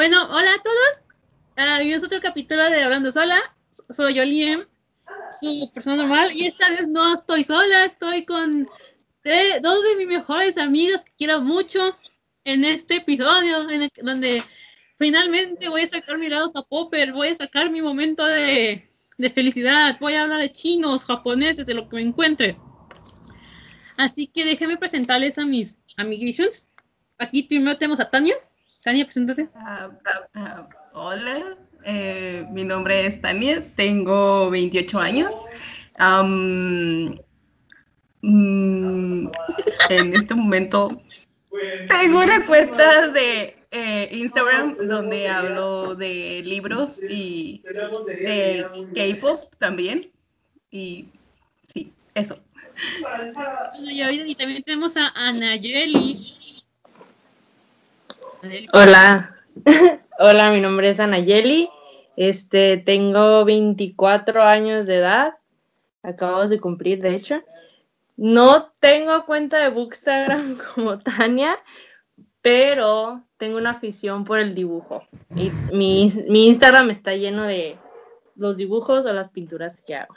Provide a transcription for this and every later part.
Bueno, hola a todos. Uh, a otro capítulo de Hablando Sola. Soy Oliem, su persona normal. Y esta vez no estoy sola, estoy con dos de mis mejores amigos que quiero mucho en este episodio, en el, donde finalmente voy a sacar mi lado popper, voy a sacar mi momento de, de felicidad, voy a hablar de chinos, japoneses, de lo que me encuentre. Así que déjenme presentarles a mis amiguitos. Aquí primero tenemos a Tania. Tania, preséntate. Uh, uh, hola, eh, mi nombre es Tania, tengo 28 años. Um, mm, en este momento tengo una cuenta de eh, Instagram donde hablo de libros y de K-pop también. Y sí, eso. Y también tenemos a Anayeli. Hola. Hola, mi nombre es Anayeli. Este, tengo 24 años de edad. Acabo de cumplir, de hecho. No tengo cuenta de Bookstagram como Tania, pero tengo una afición por el dibujo. Y mi, mi Instagram está lleno de los dibujos o las pinturas que hago.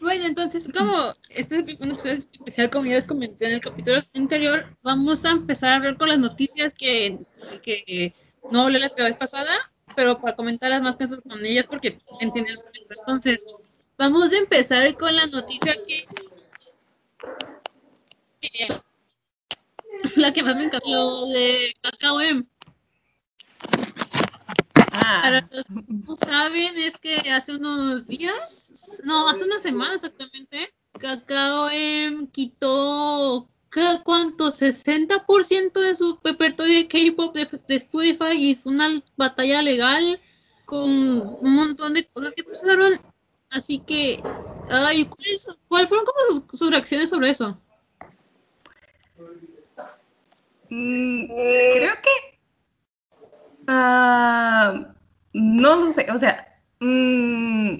Bueno, entonces, como este es un episodio especial, como ya les comenté en el capítulo anterior, vamos a empezar a hablar con las noticias que, que no hablé la vez pasada, pero para comentar las más cosas con ellas porque entienden. Entonces, vamos a empezar con la noticia que, que la que más me encantó de KKM. Ah. Para los que no saben, es que hace unos días, no, hace una semana exactamente, Cacao em, quitó ¿cuánto? 60% de su repertorio de K-pop de, Spotify y fue una batalla legal con un montón de cosas que pasaron. Así que, ay, ¿cuáles fueron como sus, reacciones sobre eso? Mm, creo que Ah, no lo sé, o sea, mm,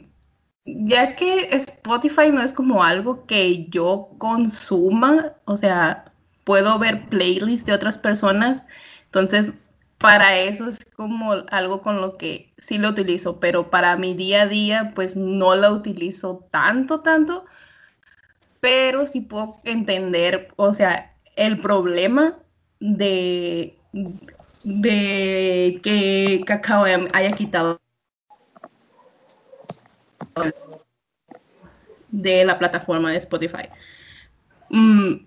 ya que Spotify no es como algo que yo consuma, o sea, puedo ver playlists de otras personas, entonces para eso es como algo con lo que sí lo utilizo, pero para mi día a día pues no la utilizo tanto, tanto, pero sí puedo entender, o sea, el problema de de que Cacao haya quitado de la plataforma de Spotify. Mm,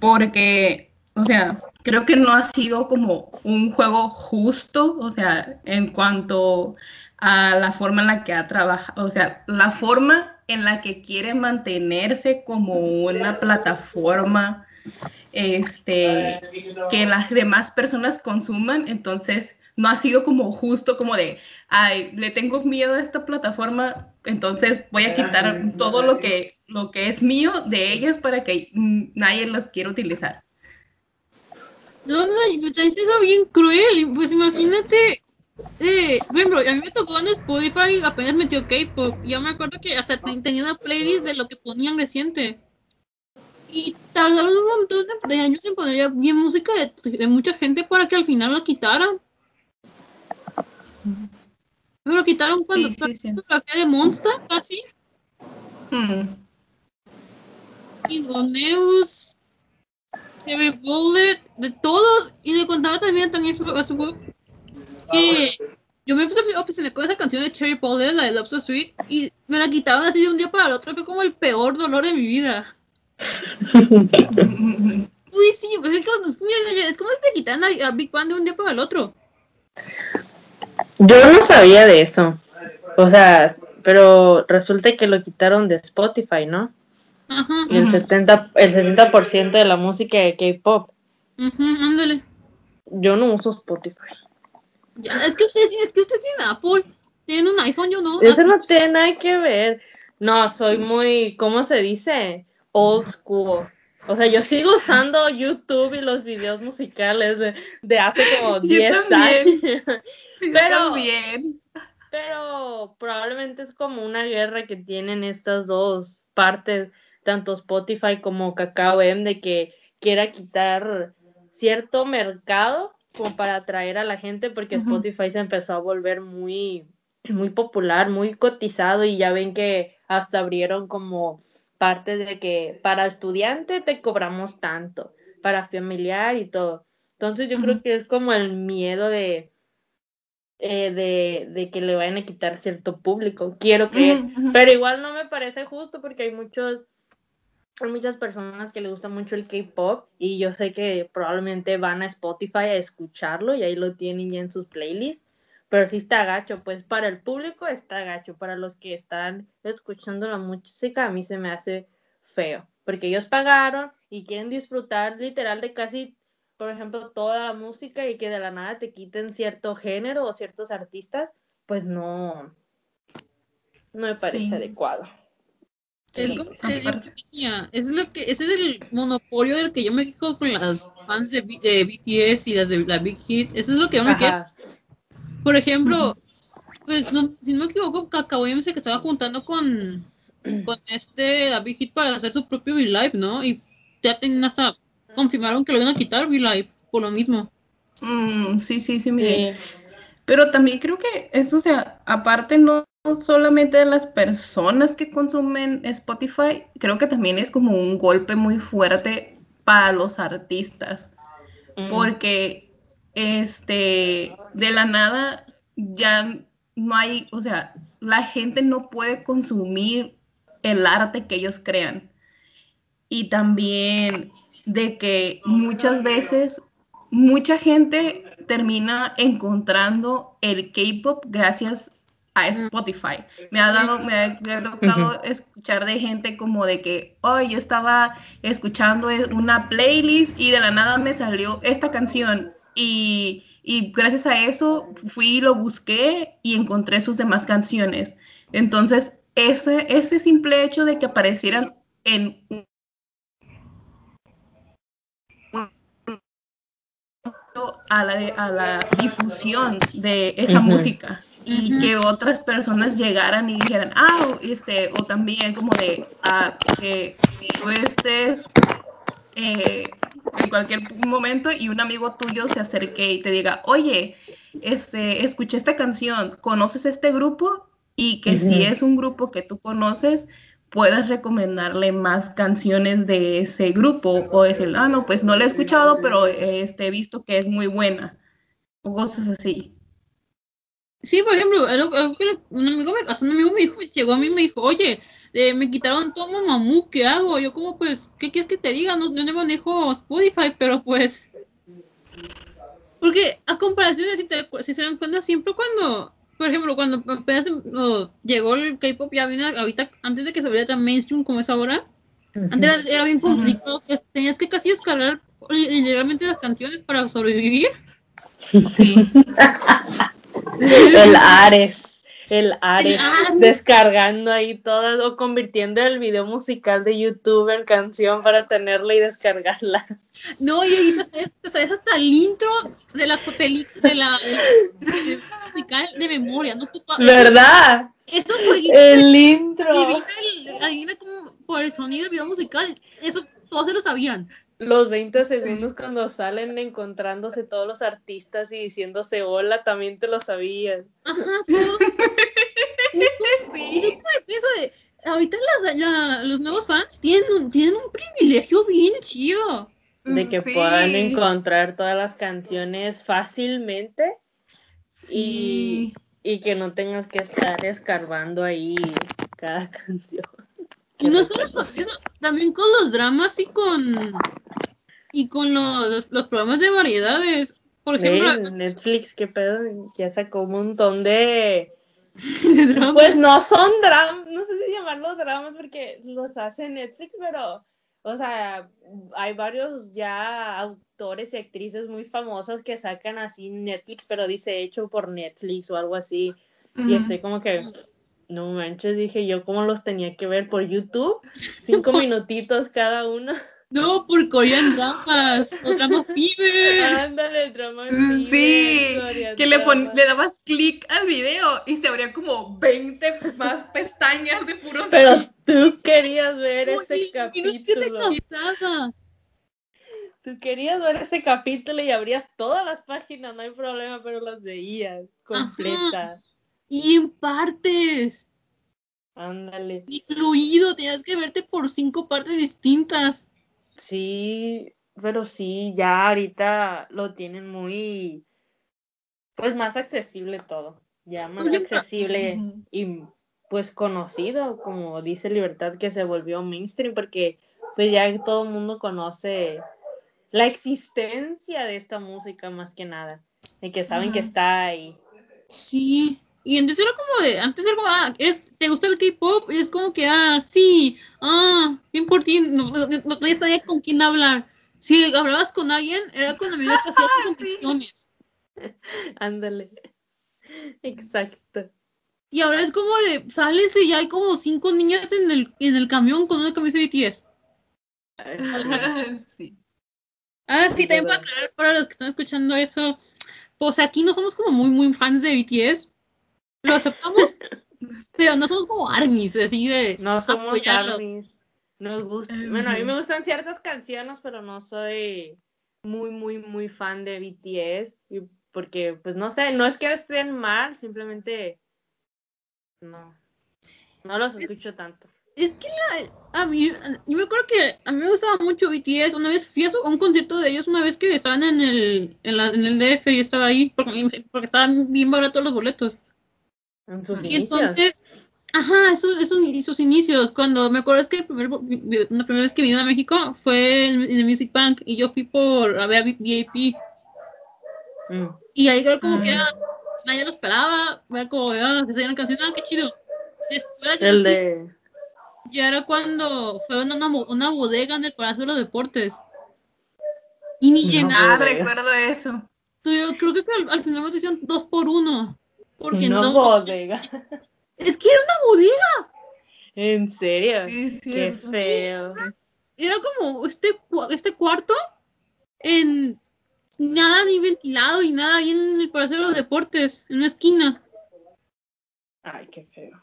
porque, o sea, creo que no ha sido como un juego justo, o sea, en cuanto a la forma en la que ha trabajado, o sea, la forma en la que quiere mantenerse como una plataforma este, que las demás personas consuman, entonces no ha sido como justo como de, ay, le tengo miedo a esta plataforma, entonces voy a quitar todo lo que, lo que es mío de ellas para que nadie las quiera utilizar. No, no, pues es eso bien cruel, pues imagínate, eh, bueno, a mí me tocó en Spotify, apenas metió K-pop, yo me acuerdo que hasta tenía una playlist de lo que ponían reciente. Y tardaron un montón de años en poner bien música de, mucha gente para que al final lo quitaran. Pero lo quitaron cuando sí, sí, sí. de Monster, casi. Hmm. Y Neus, Cherry Bullet, de todos. Y le contaba también, también a su juego que yo me puse a obsesionar con esa canción de Cherry Bullet, la de Love So Sweet, y me la quitaron así de un día para el otro. Fue como el peor dolor de mi vida. Uy, sí, pues es como, es como si te quitan a, Big Bang de un día para el otro. Yo no sabía de eso. O sea, pero resulta que lo quitaron de Spotify, ¿no? Ajá. el, 70, el 60% de la música de K-pop. ándale. Yo no uso Spotify. Ya, es que usted, es que usted tiene Apple. Tiene un iPhone, yo no. Eso no tiene nada que ver. No, soy muy, ¿cómo se dice? Old school. O sea, yo sigo usando YouTube y los videos musicales de, hace como 10 años. pero, también. pero probablemente es como una guerra que tienen estas dos partes, tanto Spotify como Kakao M, de que quiera quitar cierto mercado como para atraer a la gente porque. Spotify se empezó a volver muy, muy popular, muy cotizado y ya ven que hasta abrieron como parte de que para estudiante te cobramos tanto, para familiar y todo. Entonces yo creo que es como el miedo de, eh, de, de que le vayan a quitar cierto público, quiero ujú. Pero igual no me parece justo porque hay muchos, hay muchas personas que les gusta mucho el K-pop y yo sé que probablemente van a Spotify a escucharlo y ahí lo tienen ya en sus playlists. Pero sí está gacho, pues para el público está gacho, para los que están escuchando la música a mí se me hace feo, porque ellos pagaron y quieren disfrutar literal de casi, por ejemplo, toda la música y que de la nada te quiten cierto género o ciertos artistas, pues no, no me parece Sí. adecuado. Es Sí, como te es lo que, ese es el monopolio del que yo me quejo con las fans de, BTS y las de la Big Hit. Eso es lo que yo me. Por ejemplo, pues no, si no me equivoco, Kakao MC que estaba juntando con, con este Big Hit para hacer su propio V-Live, ¿no? Y ya tenían hasta confirmaron que lo iban a quitar V-Live por lo mismo. Mm, sí, sí, sí, mire. Sí. Pero también creo que eso, o sea, aparte no solamente de las personas que consumen Spotify, creo que también es como un golpe muy fuerte para los artistas, Mm. porque este, de la nada ya no hay, o sea, la gente no puede consumir el arte que ellos crean. Y también de que muchas veces mucha gente termina encontrando el K-pop gracias a Spotify. Me ha dado, me ha, me ha tocado escuchar de gente como de que, oh, yo estaba escuchando una playlist y de la nada me salió esta canción y, y gracias a eso fui y lo busqué y encontré sus demás canciones. Entonces, ese, ese simple hecho de que aparecieran en un a la, a la difusión de esa música y que otras personas llegaran y dijeran, ah, este, o también como de ah, que tú estés eh, en cualquier momento y un amigo tuyo se acerque y te diga, oye, este, escuché esta canción, ¿conoces este grupo? Y que si es un grupo que tú conoces, puedas recomendarle más canciones de ese grupo o decir, ah, no, pues no la he escuchado, pero este, he visto que es muy buena o cosas así. Sí, por ejemplo, un amigo me, un amigo me dijo, llegó a mí y me dijo, oye, eh, me quitaron todo Mamamoo, ¿qué hago? Yo como, pues, ¿qué quieres que te diga? No, no manejo Spotify, pero pues... Porque a comparación de si, te, si se dan cuenta, siempre cuando, por ejemplo, cuando apenas oh, llegó el K-pop, ya vino ahorita, antes de que se volviera tan mainstream como es ahora, antes era, bien complicado, tenías que casi descargar literalmente las canciones para sobrevivir. Sí. El Ares. El Ares. Descargando ahí todas o convirtiendo el video musical de YouTube en canción para tenerla y descargarla. No, y ahí te sabes, te sabes hasta el intro de la película, de la musical de memoria, ¿no? ¿Verdad? Jueguitos El intro. adivina, el- adivina cómo- por el sonido del video musical, eso todos se lo sabían. Los 20 segundos cuando salen encontrándose todos los artistas y diciéndose hola, también te lo sabías. Ajá, todos. Y como de ahorita las- la- los nuevos fans tienen un, tienen un privilegio bien chido. De que Sí. puedan encontrar todas las canciones fácilmente Sí. y que no tengas que estar escarbando ahí cada canción. Y no solo con eso, también con los dramas y con y con los, los programas de variedades. Por ejemplo, Netflix, qué pedo, ya sacó un montón de... de dramas. Pues no son dramas, no sé si llamarlos dramas porque los hace Netflix, pero, o sea, hay varios ya autores y actrices muy famosas que sacan así Netflix, pero dice hecho por Netflix o algo así. Y estoy como que, no manches, dije yo, ¿cómo los tenía que ver por YouTube? Cinco minutitos cada uno. No, por Korean Dramas, o Drama Fever. Ándale, drama. Sí, Fever, que le, pon- le dabas clic al video y se abrían como 20 más pestañas de puros. Pero tú querías ver Uy, este capítulo. Tú querías ver ese capítulo y abrías todas las páginas, no hay problema, pero las veías completas. Y en partes. Ándale. Y fluido, tenías que verte por cinco partes distintas. Sí, pero sí, ya ahorita lo tienen muy, pues más accesible todo, ya más Oye, accesible y pues conocido, como dice Libertad, que se volvió mainstream, porque pues ya todo el mundo conoce la existencia de esta música más que nada, y que saben que está ahí. Sí. Y antes era como de, antes era como, ah, ¿eres- ¿te gusta el K-pop? Y es como que, ah, sí, ah, bien por ti, no, no, sabía con quién hablar. Si hablabas con alguien, era con amigos que hacías Sí. competiciones. Ándale. Exacto. Y ahora es como de, sales y ya hay como cinco niñas en el, en el camión con una camisa de BTS. Sí. Ah, sí, también para aclarar para los que están escuchando eso, pues aquí no somos como muy, muy fans de BTS. Lo aceptamos, pero no somos como armies, así de No somos apoyarlos. armies. Nos gusta. Bueno, a mí me gustan ciertas canciones, pero no soy muy, muy, muy fan de BTS. y- Porque, pues no sé, no es que estén mal, simplemente no. No los escucho tanto. Es que la, a mí, yo me acuerdo que a mí me gustaba mucho BTS. Una vez fui a, su- a un concierto de ellos, una vez que estaban en el, en, la- en el DF y estaba ahí, porque, porque estaban bien baratos los boletos. En sus Y inicios. entonces, ajá, esos, esos, y sus inicios, cuando me acuerdo es que el primer, la primera vez que vine a México fue en, en el Music Bank y yo fui por a ver a VIP. Mm. Y ahí creo como que Mm. era, nadie lo esperaba, ver como, ah, que salía una canción, ah, qué chido. Después, El de. ya era cuando fue una, una, una bodega en el Palacio de los Deportes. Y ni No. llenaron. Ah, recuerdo eso. Yo creo que al, al final nos hicieron dos por uno. Porque no no. bodega. Es que era una bodega. ¿En serio? Sí, Qué feo. Era como este, este cuarto en nada ni ventilado y nada ahí en el Palacio de los Deportes, en una esquina. Ay, qué feo.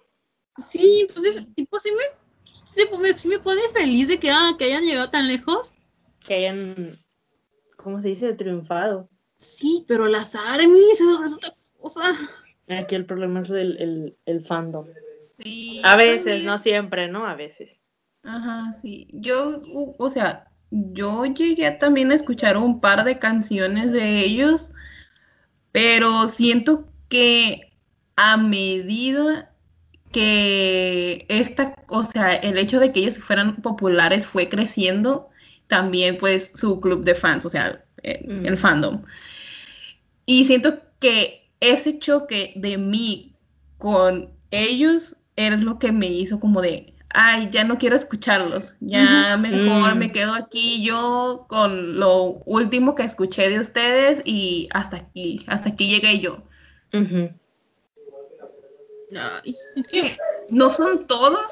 Sí, entonces, tipo, sí me, sí me, sí me pone feliz de que, ah, que hayan llegado tan lejos. Que hayan. ¿Cómo se dice? Triunfado. Sí, pero las armies, es otra cosa. Aquí el problema es el, el, el fandom. Sí, A veces, también. no siempre, ¿no? A veces. Ajá, sí. Yo, o sea, yo llegué también a escuchar un par de canciones de ellos, pero siento que a medida que esta, o sea, el hecho de que ellos fueran populares fue creciendo, también pues su club de fans, o sea, eh, Mm. el fandom. Y siento que ese choque de mí con ellos era lo que me hizo como de, ay, ya no quiero escucharlos, ya mejor Mm. me quedo aquí yo con lo último que escuché de ustedes y hasta aquí, hasta aquí llegué yo. Ujú. Ay, es que, No son todos,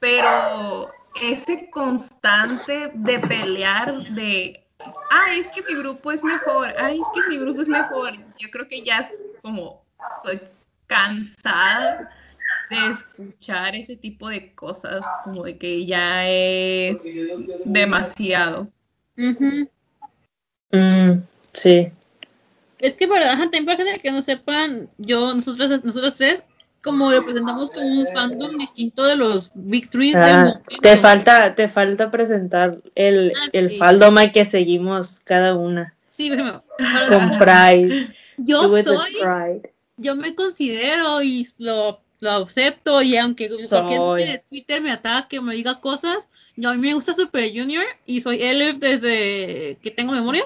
pero ese constante de pelear de, ay, es que mi grupo es mejor, ay, es que mi grupo es mejor. Yo creo que ya es como estoy cansada de escuchar ese tipo de cosas, como de que ya es demasiado. ujú. Mm, sí. Es que para, ajá, también para gente que no sepan, yo, nosotras, nosotras tres, como representamos como un fandom distinto de los Big Three Ah, te falta, te falta presentar el, Ah, el sí. fandom que seguimos cada una. Sí, para- Con Pride. yo soy, Pride. yo me considero y lo, lo acepto y aunque cualquier Soy. gente de Twitter me ataque o me diga cosas, yo a mí me gusta Super Junior y soy Elif desde que tengo memoria.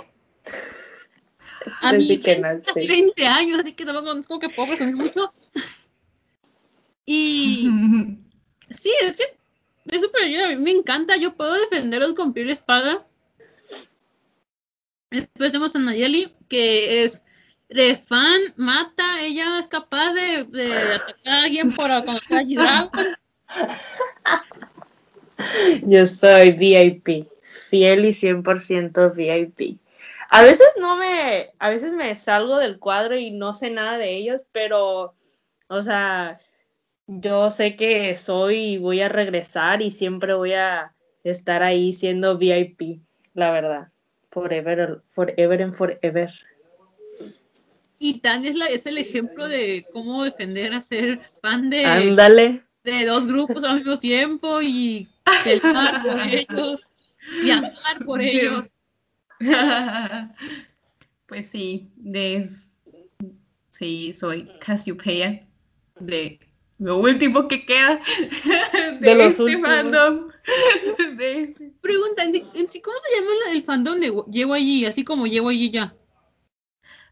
A mí que casi nací. 20 años, así que tampoco es como que puedo presumir mucho. Y sí, es que de Super Junior a mí me encanta, yo puedo defenderlos con piel y espada. Después tenemos a Nayeli, que es refan, mata, ella es capaz de, de atacar a alguien por conocer a. Yo soy VIP, fiel y 100% VIP. A veces no me, a veces me salgo del cuadro y no sé nada de ellos, pero, o sea, yo sé que soy y voy a regresar y siempre voy a estar ahí siendo VIP, la verdad. forever, forever and forever. Y Tan es, la, es el ejemplo de cómo defender a ser fan de, Ándale. de dos grupos al mismo tiempo y pelear por ellos y amar por ellos. Pues sí, de, sí, soy Cassiopeia de lo último que queda de, De los este últimos. fandom. De- Pregunta, ¿en, sí, ¿cómo se llama la- el fandom de Llego allí? Así como Llego allí ya.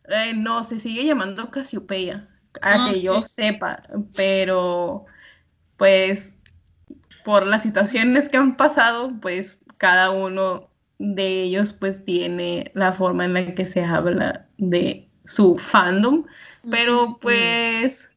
eh, no, se sigue llamando Cassiopeia, a Ah, que yo sepa, pero pues por las situaciones que han pasado, pues cada uno de ellos pues tiene la forma en la que se habla de su fandom. Pero pues,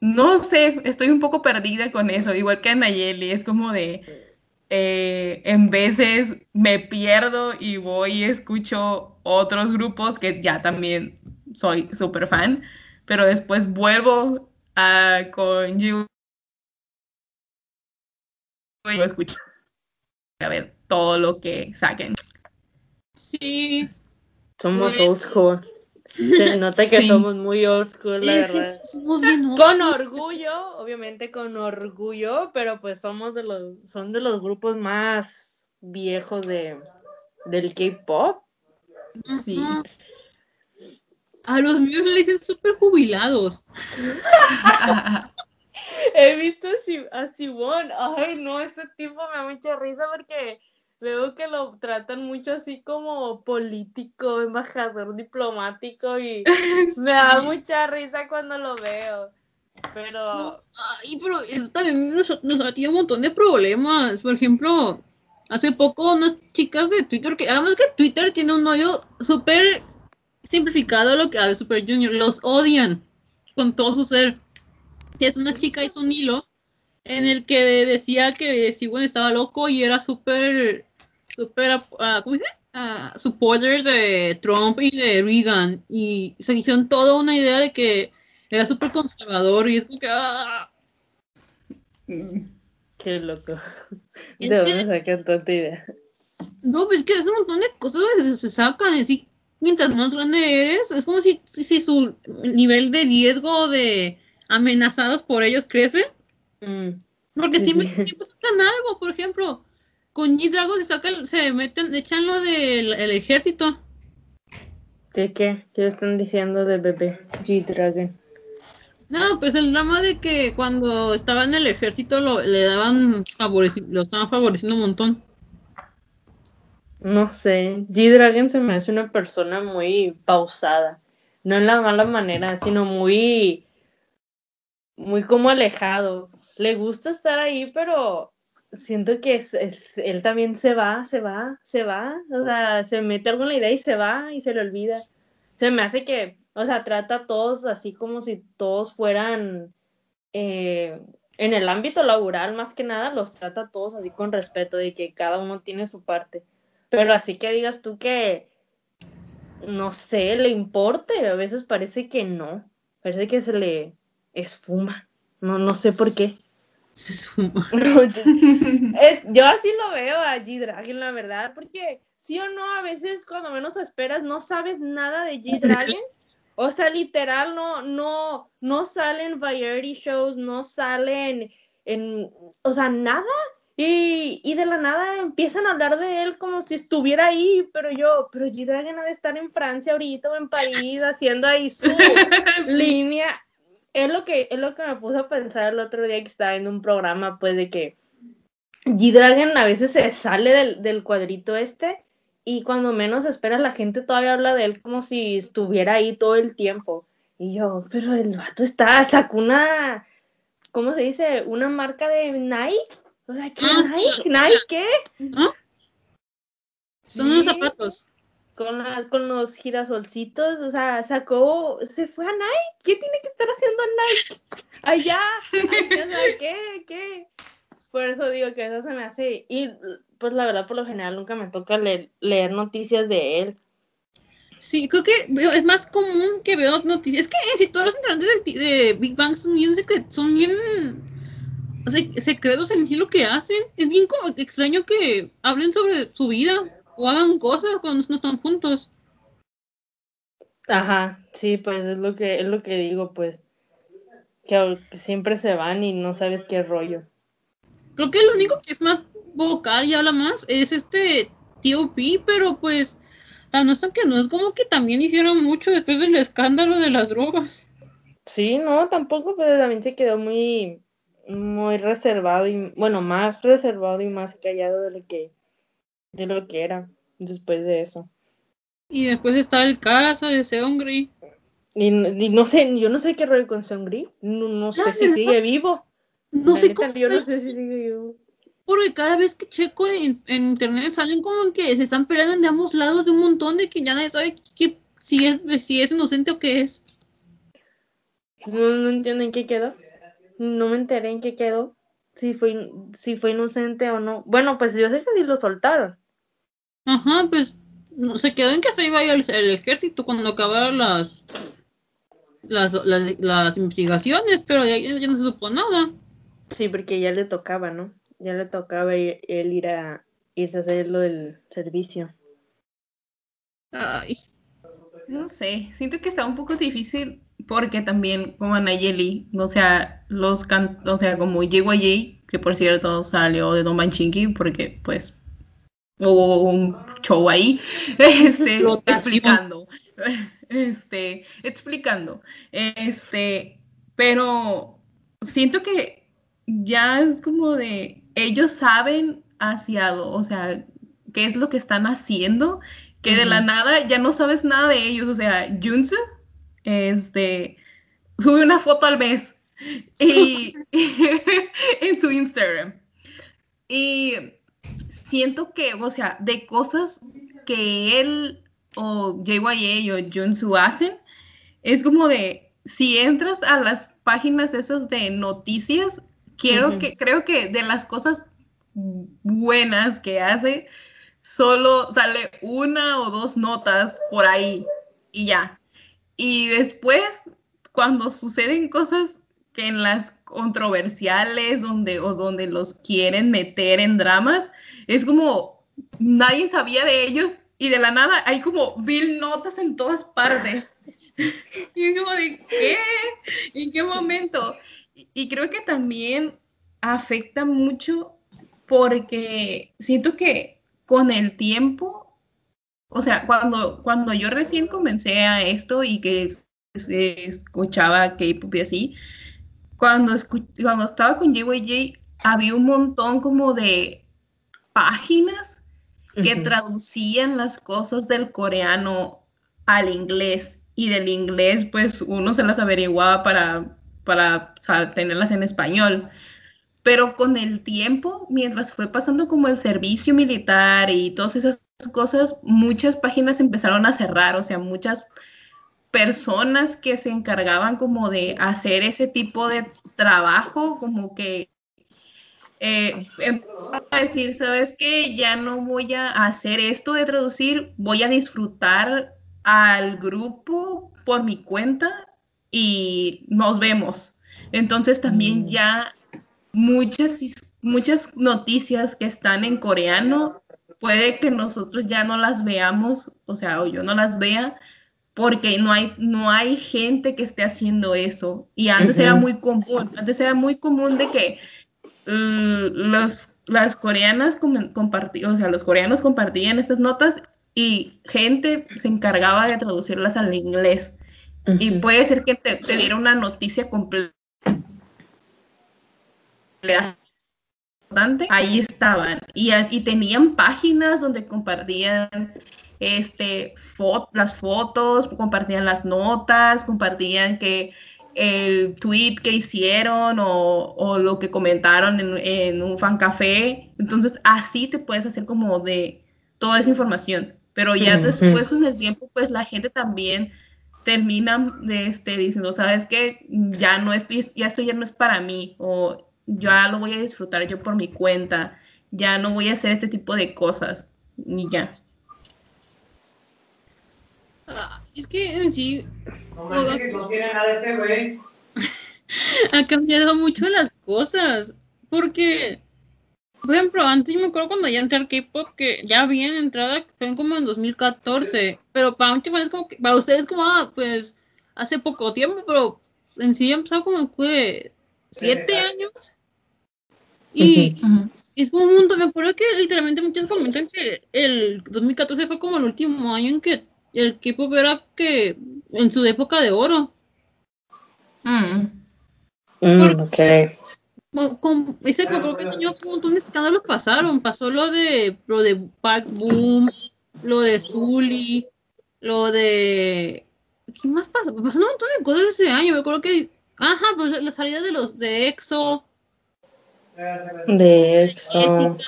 no sé, estoy un poco perdida con eso, igual que Anayeli, es como de, eh, en veces me pierdo y voy y escucho otros grupos que ya también soy súper fan, pero después vuelvo a, con You y lo escucho a ver todo lo que saquen. Sí, Somos Pues- old school. Se nota que Sí. somos muy old school, la es verdad. somos bien Con orgullo, obviamente con orgullo, pero pues somos de los, son de los grupos más viejos de, del K-pop. Sí. A los míos le dicen súper jubilados. He visto a Si- a Siwon, ay no, este tipo me da mucha risa porque veo que lo tratan mucho así como político, embajador diplomático y me da mucha risa cuando lo veo. Pero Ay, pero eso también nos, nos ha tenido un montón de problemas. Por ejemplo, hace poco unas chicas de Twitter, que además que Twitter tiene un hoyo súper simplificado lo que hace Super Junior, los odian con todo su ser. Y es una chica hizo un hilo en el que decía que Siwon estaba loco y era súper, súper, ah, ¿cómo dice? Ah, supporter de Trump y de Reagan. Y se hicieron toda una idea de que era súper conservador y es como que... ah, qué loco. ¿De dónde sacan tanta idea? No, pues es que es un montón de cosas que se, sacan. Así, mientras más grande eres, es como si, si, si su nivel de riesgo de amenazados por ellos crece. Mm, Porque Sí, siempre, sí. siempre sacan algo, por ejemplo. Con G-Dragon se sacan, se meten, echan lo del el ejército. ¿De qué? ¿Qué están diciendo de bebé G-Dragon? No, pues el drama de que cuando estaba en el ejército lo, le daban lo estaban favoreciendo un montón. No sé, G-Dragon se me hace una persona muy pausada. No en la mala manera, sino muy, muy como alejado. Le gusta estar ahí, pero siento que él también se va, se va, se va. O sea, se mete la idea y se va y se le olvida. Se me hace que, o sea, trata a todos así como si todos fueran eh, en el ámbito laboral, más que nada, los trata a todos así con respeto, de que cada uno tiene su parte. Pero así que digas tú que, no sé, le importe, a veces parece que no, parece que se le esfuma, no, no sé por qué. Se suma. Eh, yo así lo veo a G-Dragon, la verdad, porque sí o no, a veces cuando menos esperas no sabes nada de G-Dragon. O sea, literal, no, no, no salen variety shows, no salen en, o sea, nada. Y, y de la nada empiezan a hablar de él como si estuviera ahí, pero yo, pero G-Dragon ha de estar en Francia ahorita o en París haciendo ahí su línea. Es lo que, es lo que me puso a pensar el otro día que estaba en un programa, pues, de que G-Dragon a veces se sale del, del cuadrito este y cuando menos esperas la gente todavía habla de él como si estuviera ahí todo el tiempo. Y yo, pero el vato está, sacó una, ¿cómo se dice? Una marca de Nike. O sea, ¿qué Ah. Nike? ¿Nike qué? Son unos zapatos. Con, las- con los girasolcitos, o sea, sacó, se fue a Nike. ¿Qué tiene que estar haciendo Nike? Allá, haciendo qué, qué. Por eso digo que eso se me hace, y pues la verdad por lo general nunca me toca leer, leer noticias de él. Sí, creo que veo- es más común que veo noticias. Es que eh, si todos los integrantes de, Big Bang son bien secretos, son bien secretos en lo que hacen. Es bien extraño que hablen sobre su vida o hagan cosas cuando no están juntos. Ajá, sí, pues es lo que es lo que digo, pues que siempre se van y no sabes qué rollo. Creo que lo único que es más vocal y habla más es este tío Pi, pero pues a no ser que no es como que también hicieron mucho después del escándalo de las drogas. Sí, no, tampoco, pero también se quedó muy muy reservado y bueno, más reservado y más callado de lo que de lo que era después de eso. Y después está el caso de Seongri. Y, y, no sé, yo no sé qué rollo con Seongri. No, no sé si sigue vivo. No sé cómo. Yo no sé si sigue vivo. Porque cada vez que checo en, internet salen como que se están peleando de ambos lados de un montón de que ya nadie sabe qué, si, es, si es inocente o qué es. No, no entiendo en qué quedó. No me enteré en qué quedó. Si fue, si fue inocente o no. Bueno, pues yo sé que sí lo soltaron. Ajá, pues no, se quedó en que se iba a ir el, ejército cuando acabaron las, las, las, investigaciones, pero ya, ya, no se supo nada. Sí, porque ya le tocaba, ¿no? Ya le tocaba él ir a irse a hacer lo del servicio. Ay. No sé, siento que está un poco difícil porque también como Anayeli, o sea, los can o sea, como Jay, que por cierto salió de Don Manchinki porque pues hubo un show ahí, este, explicando, este, explicando, este, pero siento que ya es como de, ellos saben hacia, o sea, qué es lo que están haciendo, que de la nada ya no sabes nada de ellos, o sea, Junsu, este, sube una foto al mes y en su Instagram. Y siento que, o sea, de cosas que él o JYA o Junsu hacen, es como de, si entras a las páginas esas de noticias, quiero que, creo que de las cosas buenas que hace, solo sale una o dos notas por ahí y ya. Y después, cuando suceden cosas que en las controversiales donde, o donde los quieren meter en dramas, es como nadie sabía de ellos y de la nada hay como mil notas en todas partes. y es como de, ¿qué? ¿En qué momento? Y creo que también afecta mucho porque siento que con el tiempo, o sea, cuando, cuando yo recién comencé a esto y que escuchaba K-pop y así, cuando, cuando estaba con JYJ había un montón como de páginas que traducían las cosas del coreano al inglés y del inglés pues uno se las averiguaba para, para tenerlas en español. Pero con el tiempo, mientras fue pasando como el servicio militar y todas esas cosas, muchas páginas empezaron a cerrar, o sea, muchas personas que se encargaban como de hacer ese tipo de trabajo, como que eh, a decir, ¿sabes qué? Ya no voy a hacer esto de traducir, voy a disfrutar al grupo por mi cuenta y nos vemos. Entonces también mm. ya muchas, muchas noticias que están en coreano, puede que nosotros ya no las veamos, o sea, o yo no las vea, porque no hay, no hay gente que esté haciendo eso. Y antes era muy común, antes era muy común de que los, las coreanas compartían, o sea, los coreanos compartían estas notas y gente se encargaba de traducirlas al inglés. Y puede ser que te, te diera una noticia completa. Ahí estaban. Y, y tenían páginas donde compartían este, las fotos, compartían las notas, compartían que el tweet que hicieron o, lo que comentaron en, un fan café. Entonces, así te puedes hacer como de toda esa información. Pero ya después, en el tiempo, pues la gente también termina este, diciendo, ¿sabes qué? Ya no estoy, ya esto ya no es para mí, o ya lo voy a disfrutar yo por mi cuenta, ya no voy a hacer este tipo de cosas, y ya. Ah, es que en sí. ha cambiado mucho las cosas. Porque Por ejemplo, antes yo me acuerdo cuando ya entré al K-pop que ya había entrada, fue como en 2014, pero para un es como que, para ustedes como, ah, pues, hace poco tiempo, pero en sí ya empezó como fue siete años. Y es como un mundo, me acuerdo que literalmente muchos comentan que el 2014 fue como el último año en que el K-pop era que en su época de oro. Mm. Mm, ok con ese un montón de escándalos pasaron. Pasó lo de lo de Park Boom, lo de Zully, lo de. ¿Qué más pasó? Pasó un montón de cosas ese año. Me acuerdo que. Ajá, pues la salida de los de EXO. De EXO.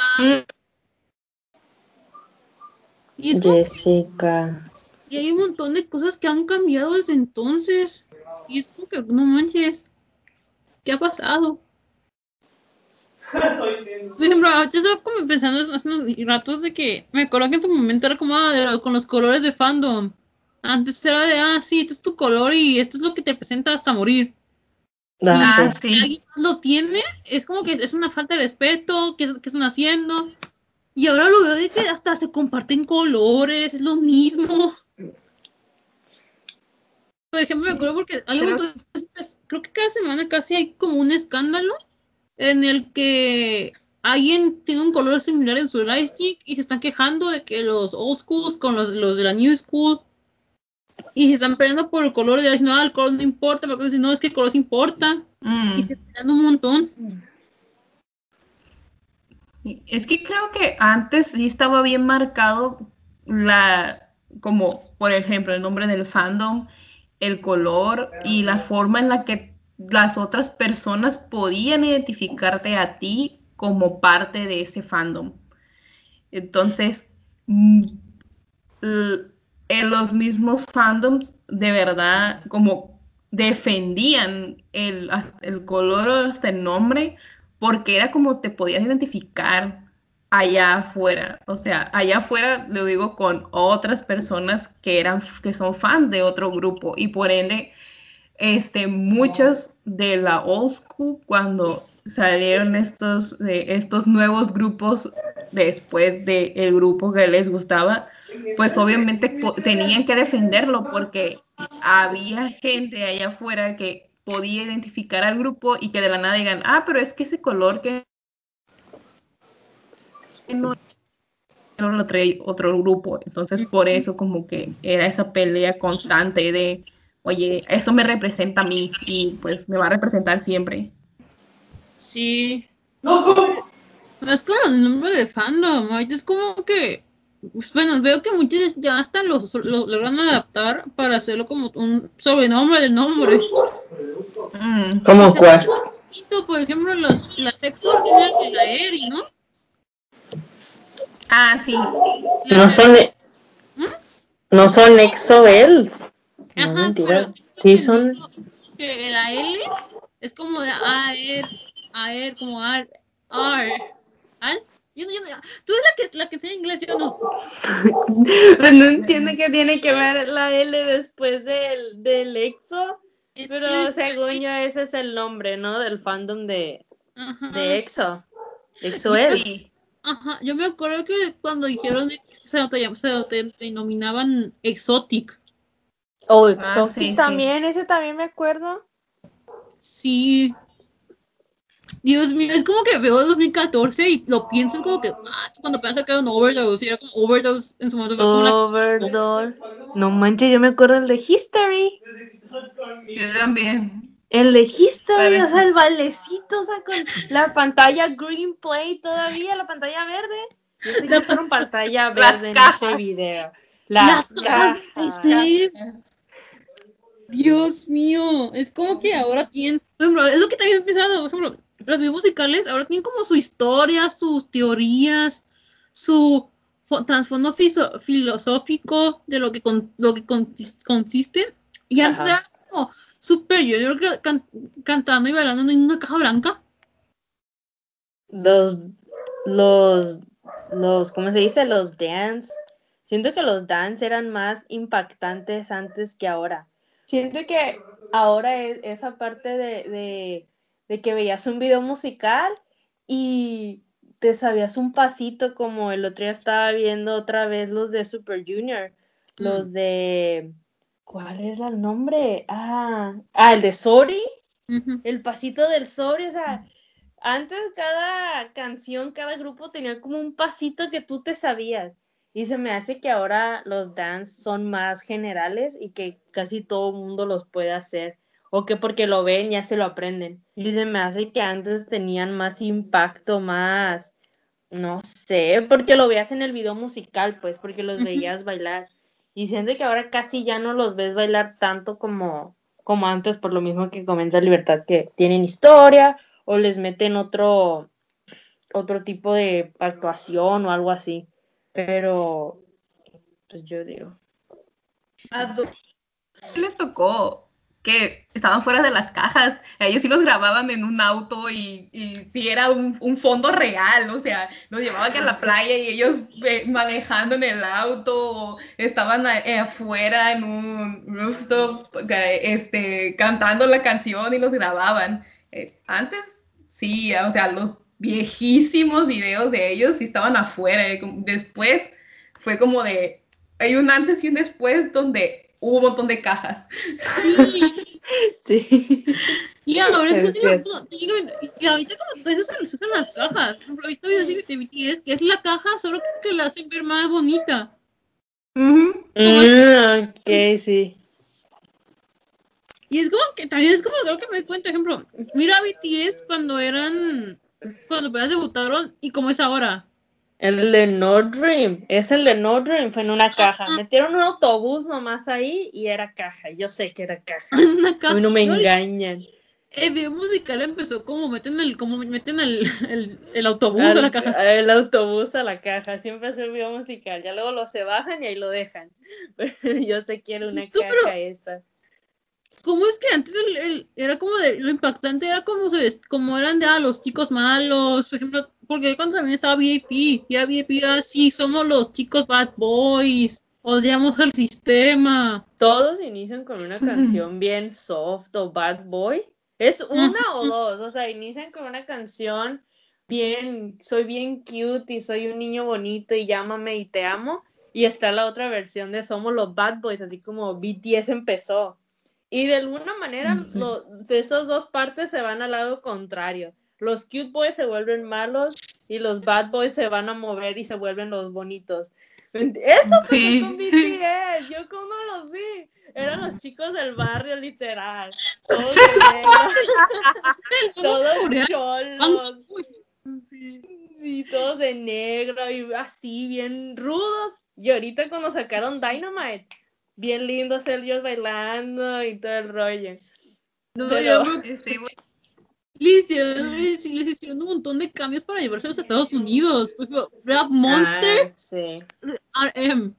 Jessica. Y hay un montón de cosas que han cambiado desde entonces. Y es como que no manches. ¿Qué ha pasado? Por ejemplo, yo estaba como pensando hace unos ratos de que me acuerdo que en su momento era como ah, con los colores de fandom. Antes era de, ah, sí, este es tu color y esto es lo que te presenta hasta morir. Ah, si alguien lo tiene, es como que es una falta de respeto, ¿qué, qué están haciendo? Y ahora lo veo de que hasta se comparten colores, es lo mismo. Por ejemplo, me acuerdo porque hay un creo que cada semana casi hay como un escándalo en el que alguien tiene un color similar en su lightstick y se están quejando de que los old schools con los, los de la new school y se están peleando por el color de no, el color no importa, porque si no es que el color sí importa mm. y se están un montón. Es que creo que antes sí estaba bien marcado la, como por ejemplo el nombre del fandom, el color y la forma en la que las otras personas podían identificarte a ti como parte de ese fandom. Entonces, mm, en los mismos fandoms de verdad como defendían el, el color hasta el nombre porque era como te podías identificar allá afuera, o sea, allá afuera lo digo con otras personas que eran que son fans de otro grupo y por ende este muchos de la old school cuando salieron estos, estos nuevos grupos después del el grupo que les gustaba, pues obviamente tenían que defenderlo porque había gente allá afuera que podía identificar al grupo y que de la nada digan, ah, pero es que ese color que no lo trae otro grupo. Entonces por eso como que era esa pelea constante de oye, eso me representa a mí y pues me va a representar siempre. Sí. No, es como el nombre de fandom, es como que, pues, bueno, veo que muchos ya hasta lo, logran adaptar para hacerlo como un sobrenombre del nombre. Mm. ¿Cómo cuál? Por ejemplo, los, las sexos de la Eri, ¿no? Ah, sí. no son, ¿Mm? no son exobels. Ajá, mentira. Sí, son. Que la L es como de A, R, A, R, como R, R. ¿Al? Yo, yo, tú eres la que, la que sé inglés, yo no. pues no entiendo qué tiene que ver la L después del, del EXO. pero según yo, ese es el nombre, ¿no? Del fandom de, de EXO. EXO es. Ajá, yo me acuerdo que cuando dijeron que se, se denominaban Exotic. Oh, ah, también, ese también me acuerdo. Sí. Dios mío, es como que veo 2014 y lo pienso como que ah, cuando apenas sacaron Overdose, era como Overdose en su momento. Overdose. No manches, yo me acuerdo el de History. Yo también. El de History, o sea, el valecito, o sea, con la pantalla green play todavía, la pantalla verde. Yo sé que fueron pantalla verde en este video. Las, cajas. Dios mío, es como que ahora tienen, es lo que también he pensado, por ejemplo, los videos musicales ahora tienen como su historia, sus teorías, su trasfondo filosófico de lo que, lo que consiste. Y antes era como yo, creo que cantando y bailando en una caja blanca. Los, los, los, ¿cómo se dice? Los dance. Siento que los dance eran más impactantes antes que ahora siento que ahora es esa parte de, que veías un video musical y te sabías un pasito como el otro día estaba viendo otra vez los de Super Junior, los Mm. de... ¿Cuál era el nombre? Ah, ah, el de Sorry, Ujú. el pasito del Sorry, o sea, antes cada canción, cada grupo tenía como un pasito que tú te sabías. Y se me hace que ahora los dance son más generales y que casi todo el mundo los puede hacer. O que porque lo ven ya se lo aprenden. Y se me hace que antes tenían más impacto, más, no sé, porque lo veías en el video musical, pues, porque los veías bailar. Y siento que ahora casi ya no los ves bailar tanto como, como antes, por lo mismo que comenta Libertad, que tienen historia o les meten otro, otro tipo de actuación o algo así. Pero, pues yo digo. ¿A les tocó que estaban fuera de las cajas? Ellos sí los grababan en un auto y, y sí era un, un fondo real, o sea, los llevaban a la playa y ellos eh, manejando en el auto, estaban eh, afuera en un rooftop este, cantando la canción y los grababan. Eh, antes, sí, o sea, los viejísimos videos de ellos sí estaban afuera. eh, Después fue como de, hay un antes y un después donde hubo un montón de cajas. Sí. Sí. Y ahora es que y ahorita como eso se les usan las cajas. Por ejemplo, ahorita videos de BTS, que es la caja, solo que la hacen ver más bonita. Mm, ok, sí. Y es como que también es como creo que me doy cuenta, ejemplo, mira a BTS cuando eran, cuando apenas debutaron y como es ahora. El de No Dream, es el de No Dream, fue en una caja. Metieron un autobús nomás ahí y era caja. Yo sé que era caja. Una A caja. mí no me engañan. El video musical empezó como meten el, como meten el, el, el autobús Al- a la caja. El autobús a la caja, siempre es el video musical. Ya luego lo se bajan y ahí lo dejan. Pero yo sé que era una pero- caja esa. ¿Cómo es que antes el, el- era como de, lo impactante era como se como eran de ah, los chicos malos, por ejemplo, porque cuando también estaba VIP, y era VIP así, somos los chicos bad boys, odiamos al sistema. Todos inician con una canción bien soft o bad boy. Es una o dos, o sea, inician con una canción bien, soy bien cute y soy un niño bonito y llámame y te amo. Y está la otra versión de somos los bad boys, así como BTS empezó. Y de alguna manera Mm, sí. lo- de esas dos partes se van al lado contrario. Los cute boys se vuelven malos y los bad boys se van a mover y se vuelven los bonitos. Eso pasó Sí. con BTS, yo cómo lo sé. Eran los chicos del barrio, literal. Todos de negro, todos cholos, sí, todos de negro y así, bien rudos. Y ahorita cuando sacaron Dynamite, bien lindos ellos bailando y todo el rollo. No, Pero- Este, bueno, les hicieron, les- les hicieron un montón de cambios para llevarse a los Estados Unidos. Por ejemplo, Rap Monster, Ah, sí. RM.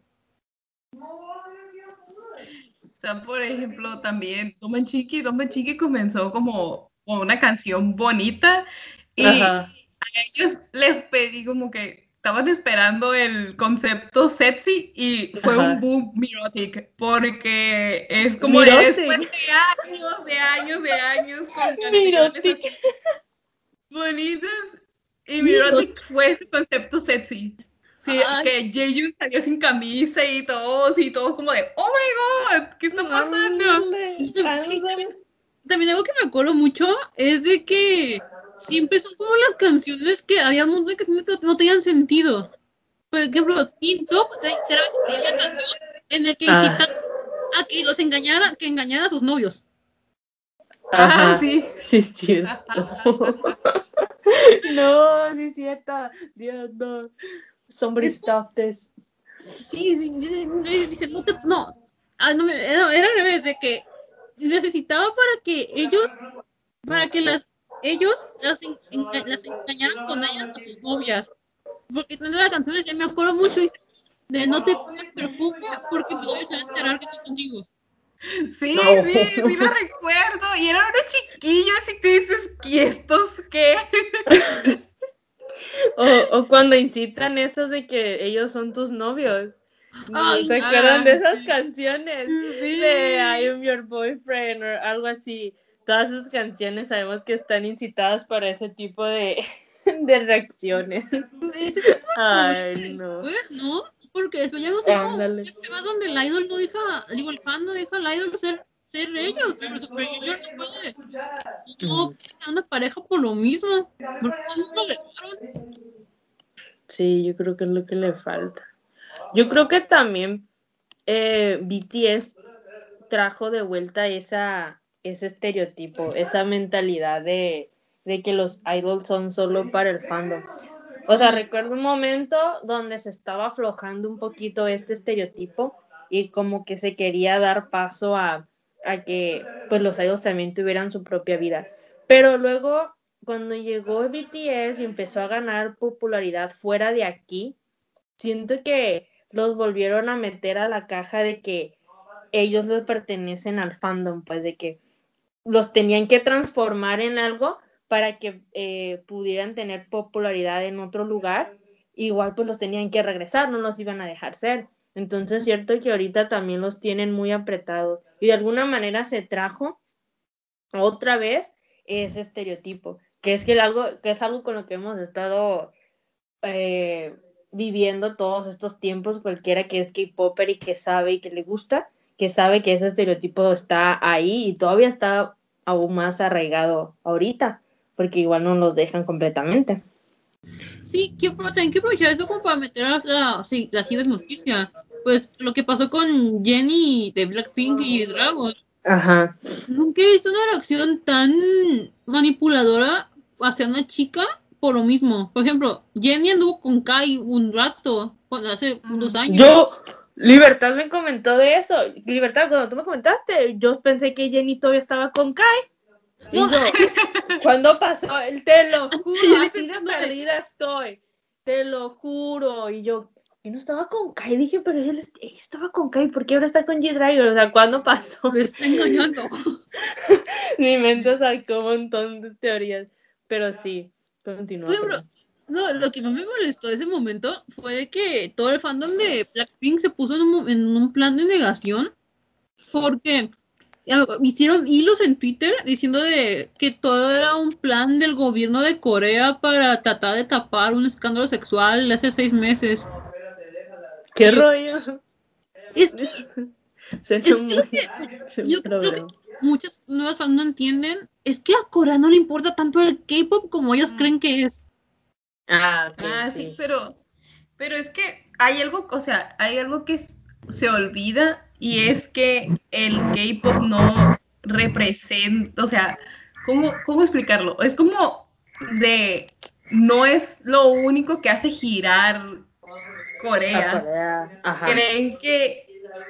o sea, por ejemplo, también Don Chiqui, Don Chiqui comenzó como con una canción bonita y Ajá. a ellos les pedí como que estaban esperando el concepto sexy y fue Ajá. un boom Mirotic porque es como después de años, de años, de años con Mirotic. bonitas y Mirotic fue ese concepto sexy. Sí, Ay. que Jaehyun salió sin camisa y todos, y todos como de, oh my god, ¿qué está pasando? Ándale, Y tam- sí, también, también algo que me acuerdo mucho es de que siempre son como las canciones que había un montón de canciones que no tenían sentido. Por ejemplo, Teen Top literalmente tenía la canción en el que Ah. incitan a que los engañara, que engañara a sus novios. Ah, sí. Sí, es cierto. no, sí es cierto. Dios, no. Somebody stop this. Sí, sí, dice, no te, no, ah, no, me- no, era al revés, de que necesitaba para que ellos, para que las, ellos las, en- enga- las engañaran con ellas a sus novias. Porque en la canción decía, me acuerdo mucho, dice, de no te pongas perfume porque se va a enterar que estoy contigo. Sí, No. sí, sí lo recuerdo. Y era una chiquillo, así que dices, ¿y estos qué? O, o cuando incitan esas de que ellos son tus novios. Ay, ¿Se ah. acuerdan de esas canciones? Sí. De I am your boyfriend o algo así. Todas esas canciones sabemos que están incitadas para ese tipo de, de reacciones. Ese tipo de Ay, no. Pues, ¿no? Porque después ya no sé donde el idol no deja, digo, el fan no deja al idol ser, ser ellos, pero Super Junior no puede, no una pareja por lo mismo. Sí, yo creo que es lo que le falta. Yo creo que también eh, BTS trajo de vuelta esa, ese estereotipo, esa mentalidad de, de que los idols son solo para el fandom. O sea, recuerdo un momento donde se estaba aflojando un poquito este estereotipo y como que se quería dar paso a, a que pues los idols también tuvieran su propia vida. Pero luego, cuando llegó BTS y empezó a ganar popularidad fuera de aquí, siento que los volvieron a meter a la caja de que ellos les pertenecen al fandom, pues de que los tenían que transformar en algo para que eh, pudieran tener popularidad en otro lugar, igual pues los tenían que regresar, no los iban a dejar ser. Entonces, cierto que ahorita también los tienen muy apretados y de alguna manera se trajo otra vez ese estereotipo, que es que, el algo, que es algo con lo que hemos estado eh, viviendo todos estos tiempos, cualquiera que es K-Popper y que sabe y que le gusta, que sabe que ese estereotipo está ahí y todavía está aún más arraigado ahorita, porque igual no los dejan completamente. Sí, que, pero también que aprovechar eso como para meter a la, la cibernoticia. Pues lo que pasó con Jenny de Blackpink y Dragon. Ajá. Nunca he visto una reacción tan manipuladora hacia una chica por lo mismo. Por ejemplo, Jenny anduvo con Kai un rato, cuando hace dos años. Yo, Libertad me comentó de eso. Libertad, cuando tú me comentaste, yo pensé que Jenny todavía estaba con Kai. Y No. yo, ¿cuándo pasó? El te lo juro, Yo así de perdida estoy. Te lo juro. Y yo, que no estaba con Kai. Dije, pero él, ella estaba con Kai, ¿por qué ahora está con G-Dragon? O sea, ¿cuándo pasó? Me está engañando. Mi mente sacó un montón de teorías. Pero sí, continúa. No, lo que más me molestó de ese momento fue que todo el fandom de Blackpink se puso en un, mo- en un plan de negación porque hicieron hilos en Twitter diciendo de que todo era un plan del gobierno de Corea para tratar de tapar un escándalo sexual de hace seis meses. ¿Qué rollo? Es que Suena que muy- lo que- suena yo creo que problema. muchas nuevas fans no entienden es que a Corea no le importa tanto el K-pop como ellos Mm. creen que es. Ah, Ah, sí, sí. pero, pero es que hay algo, o sea, hay algo que se olvida y es que el K-pop no representa, o sea, ¿cómo, cómo explicarlo? Es como de, no es lo único que hace girar Corea. Corea. Ajá. Creen que,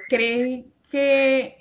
creen que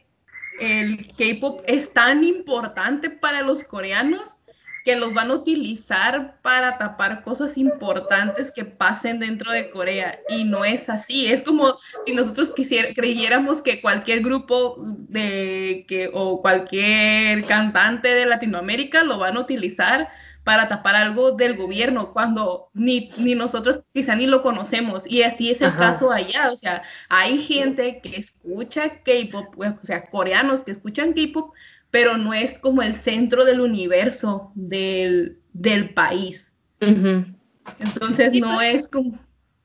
el K-pop es tan importante para los coreanos que los van a utilizar para tapar cosas importantes que pasen dentro de Corea. Y no es así. Es como si nosotros creyéramos que cualquier grupo de que, o cualquier cantante de Latinoamérica lo van a utilizar para tapar algo del gobierno, cuando ni, ni nosotros quizá ni lo conocemos. Y así es el Ajá. caso allá. O sea, hay gente que escucha K-pop, o sea, coreanos que escuchan K-pop, pero no es como el centro del universo del, del país. Entonces Sí, no pues. es como...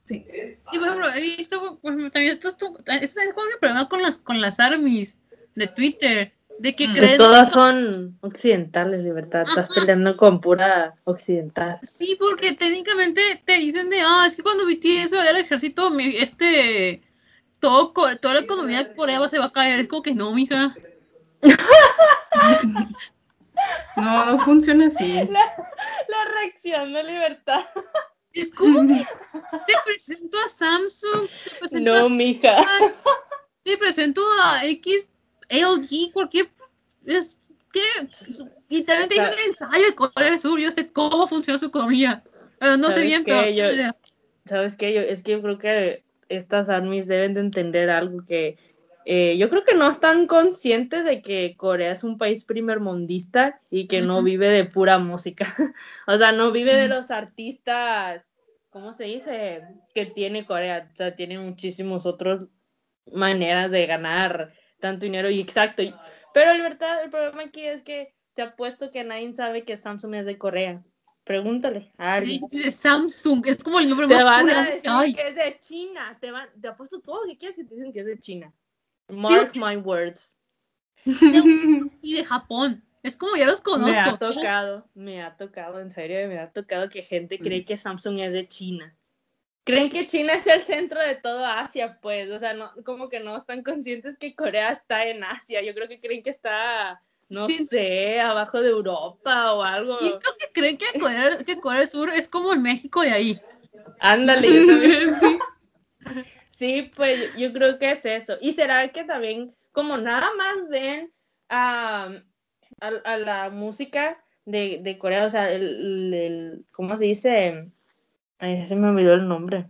Sí. Sí, por ejemplo, he visto, también esto, esto, esto es como mi problema con las, con las armies de Twitter, de que Mm. Que creen todas son occidentales, libertad. Estás Ajá. peleando con pura occidental. Sí, porque técnicamente te dicen de, ah, es que cuando BTS se vaya al ejército, mi- este, todo, toda la economía de Corea se va a caer. Es como que no, mija. No, no funciona así. La reacción de libertad. Es como que te presento a Samsung, te presento, No, a, mija. te presento a X, LG, cualquier... Es que literalmente hay un ensayo de Corea Sur, yo sé cómo funciona su economía. Pero no sé ¿Sabes bien, qué? pero... Yo- ¿Sabes qué? Yo, es que yo creo que estas armies deben de entender algo que eh, yo creo que no están conscientes de que Corea es un país primermundista y que no Ujú. vive de pura música. o sea, no vive de Ujú. los artistas, ¿cómo se dice? Que tiene Corea. O sea, tiene muchísimas otras maneras de ganar tanto dinero y exacto. y- Pero en verdad, el problema aquí es que te apuesto que nadie sabe que Samsung es de Corea. Pregúntale a alguien. Samsung, es como el nombre Te más van a decir hay. que es de China. Te, van, te apuesto todo lo que quieras y te dicen que es de China. Mark my words. Y de Japón. Es como ya los conozco. Me ha tocado, me ha tocado, en serio, me ha tocado que gente cree que Samsung es de China. Creen que China es el centro de todo Asia, pues, o sea, no, como que no están conscientes que Corea está en Asia. Yo creo que creen que está, no Sí. sé, abajo de Europa o algo. Siento que creen que Corea, que Corea del Sur es como el México de ahí. Ándale, yo también. Sí, pues yo- yo creo que es eso. Y será que también, como nada más ven a, a, a la música de, de Corea, o sea, el, el- ¿cómo se dice? Ay, se me olvidó el nombre.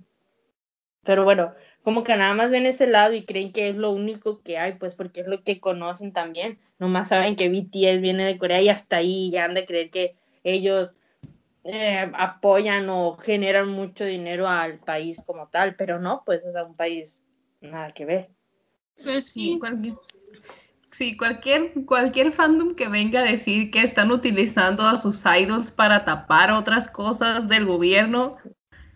Pero bueno, como que nada más ven ese lado y creen que es lo único que hay, pues porque es lo que conocen también. Nomás saben que BTS viene de Corea y hasta ahí ya han de creer que ellos eh, apoyan o generan mucho dinero al país como tal, pero no, pues, sea, un país nada que ver. Pues Sí, sí. cualquier, sí, cualquier, cualquier fandom que venga a decir que están utilizando a sus idols para tapar otras cosas del gobierno,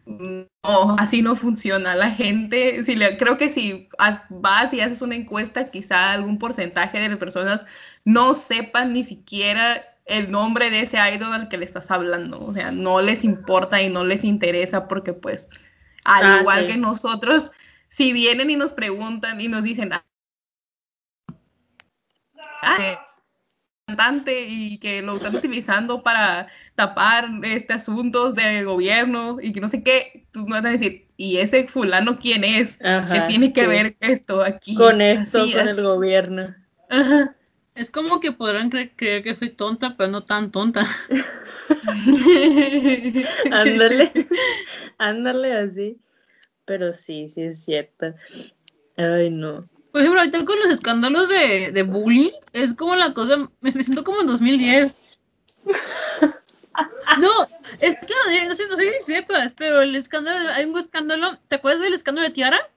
no, así no funciona. La gente, si le, creo que si has- vas y haces una encuesta, quizá algún porcentaje de las personas no sepan ni siquiera el nombre de ese idol al que le estás hablando. O sea, no les importa y no les interesa porque pues, al Ah, igual sí. que nosotros, si vienen y nos preguntan y nos dicen, ah, eh, cantante y que lo están utilizando para tapar este asuntos del gobierno y que no sé qué, tú me vas a decir, ¿y ese fulano quién es? ¿Qué Ajá, tiene que sí. ver esto aquí? con esto, Así, con así. el gobierno? Ajá. Es como que podrán cre- creer que soy tonta, pero no tan tonta. Ándale, ándale así. Pero sí, sí es cierto. Ay, no. Por ejemplo, ahorita con los escándalos de, de bullying, es como la cosa, me, me siento como en 2010. No, es que no, no sé, no sé si sepas, pero el escándalo, hay un escándalo, ¿te acuerdas del escándalo de Tiara?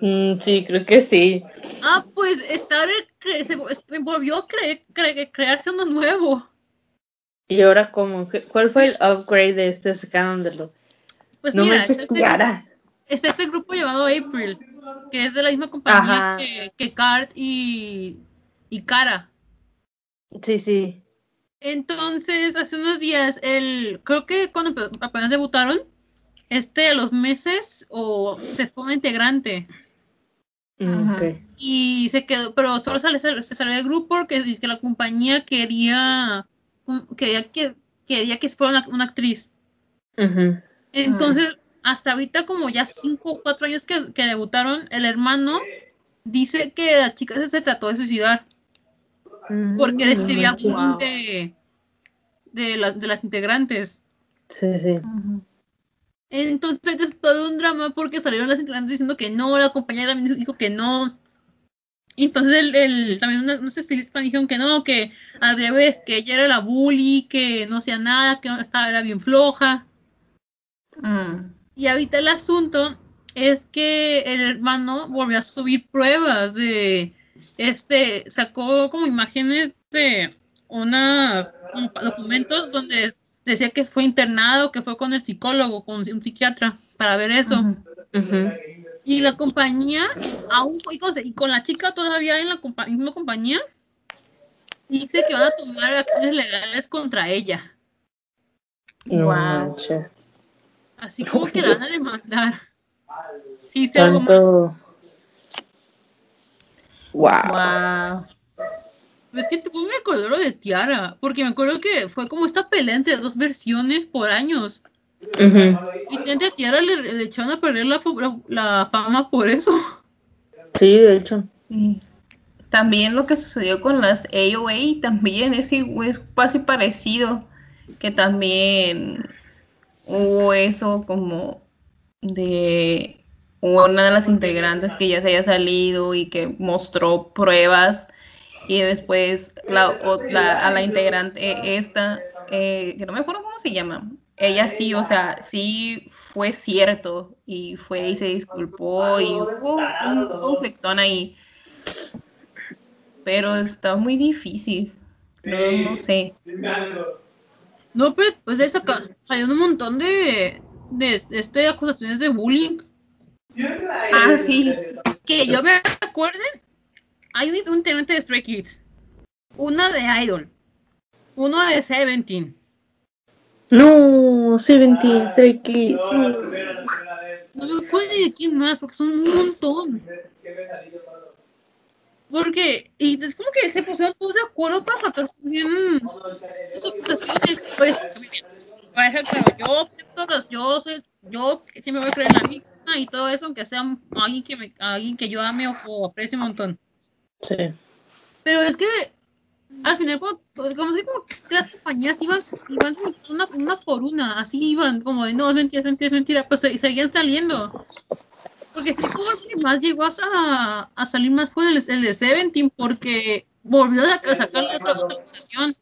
Mm, sí, creo que sí. Ah, pues está, se volvió a cre- cre- crearse uno nuevo. ¿Y ahora cómo? ¿Qué- ¿Cuál fue el upgrade de este escándalo? Pues No mira, manches, este, Tiara. está este grupo llamado April, que es de la misma compañía Ajá. que, que Cart y, y Cara. Sí, sí. Entonces, hace unos días, el, creo que cuando apenas debutaron, este a los meses o se fue una integrante Y se quedó, pero solo sale, se salió del grupo porque que la compañía quería, quería que, quería que fuera una, una actriz. Entonces, hasta ahorita como ya cinco o cuatro años que, que debutaron, el hermano dice que la chica se, se trató de suicidar porque Mm, recibía manches. bullying de, de, la- de las integrantes. Sí, sí. Entonces es todo un drama porque salieron las integrantes diciendo que no, la compañera también dijo que no. Entonces el, también no sé si dijeron que no, que al revés, que ella era la bully, que no hacía nada, que estaba, era bien floja. Mm. Y ahorita el asunto es que el hermano volvió a subir pruebas de este, sacó como imágenes de unos documentos donde decía que fue internado, que fue con el psicólogo, con un psiquiatra, para ver eso. Y la compañía, aún y con, y con la chica todavía en la compa- misma compañía, dice que van a tomar acciones legales contra ella. No Wow. Así como que la van a demandar. Sí, sé algo más. Tanto. Wow. Wow. Es que tipo, me acordó lo de Tiara, porque me acuerdo que fue como esta pelea entre dos versiones por años. Y gente a Tiara le, le echaron a perder la, fu- la, la fama por eso. Sí, de hecho. Sí. También lo que sucedió con las AOA también es, es casi parecido, que también hubo eso como de una de las integrantes que ya se haya salido y que mostró pruebas y después la, o- la- a la integrante esta, eh, que no me acuerdo cómo se llama, ella sí, o sea, sí fue cierto y fue y se disculpó y hubo un conflictón ahí pero está muy difícil. No, no sé. No, pues, pues de saca, salió un montón de, de, de este, acusaciones de bullying. Ah, sí. Que yo me acuerdo, hay un, integrante de Stray Kids, una de Idol, uno de Seventeen. No, Seventeen, Stray Kids. no. No me acuerdo de quién más, porque son un montón. Porque, y es como que se pusieron todos de acuerdo para sacar bien sus acusaciones. Pues, por ejemplo, yo, yo, soy, yo siempre voy a creer en la misma y todo eso, aunque sea alguien que, me, alguien que yo ame o, o aprecie un montón. Sí. Pero es que al final, como, como, que las compañías iban, iban una, una por una, así iban, como de no, es mentira, es mentira, es mentira, pues y seguían saliendo. Porque sí, como el que más llegó a, a salir más fue el, el de Seventeen, porque volvió a sacar, sacarle otra actualización.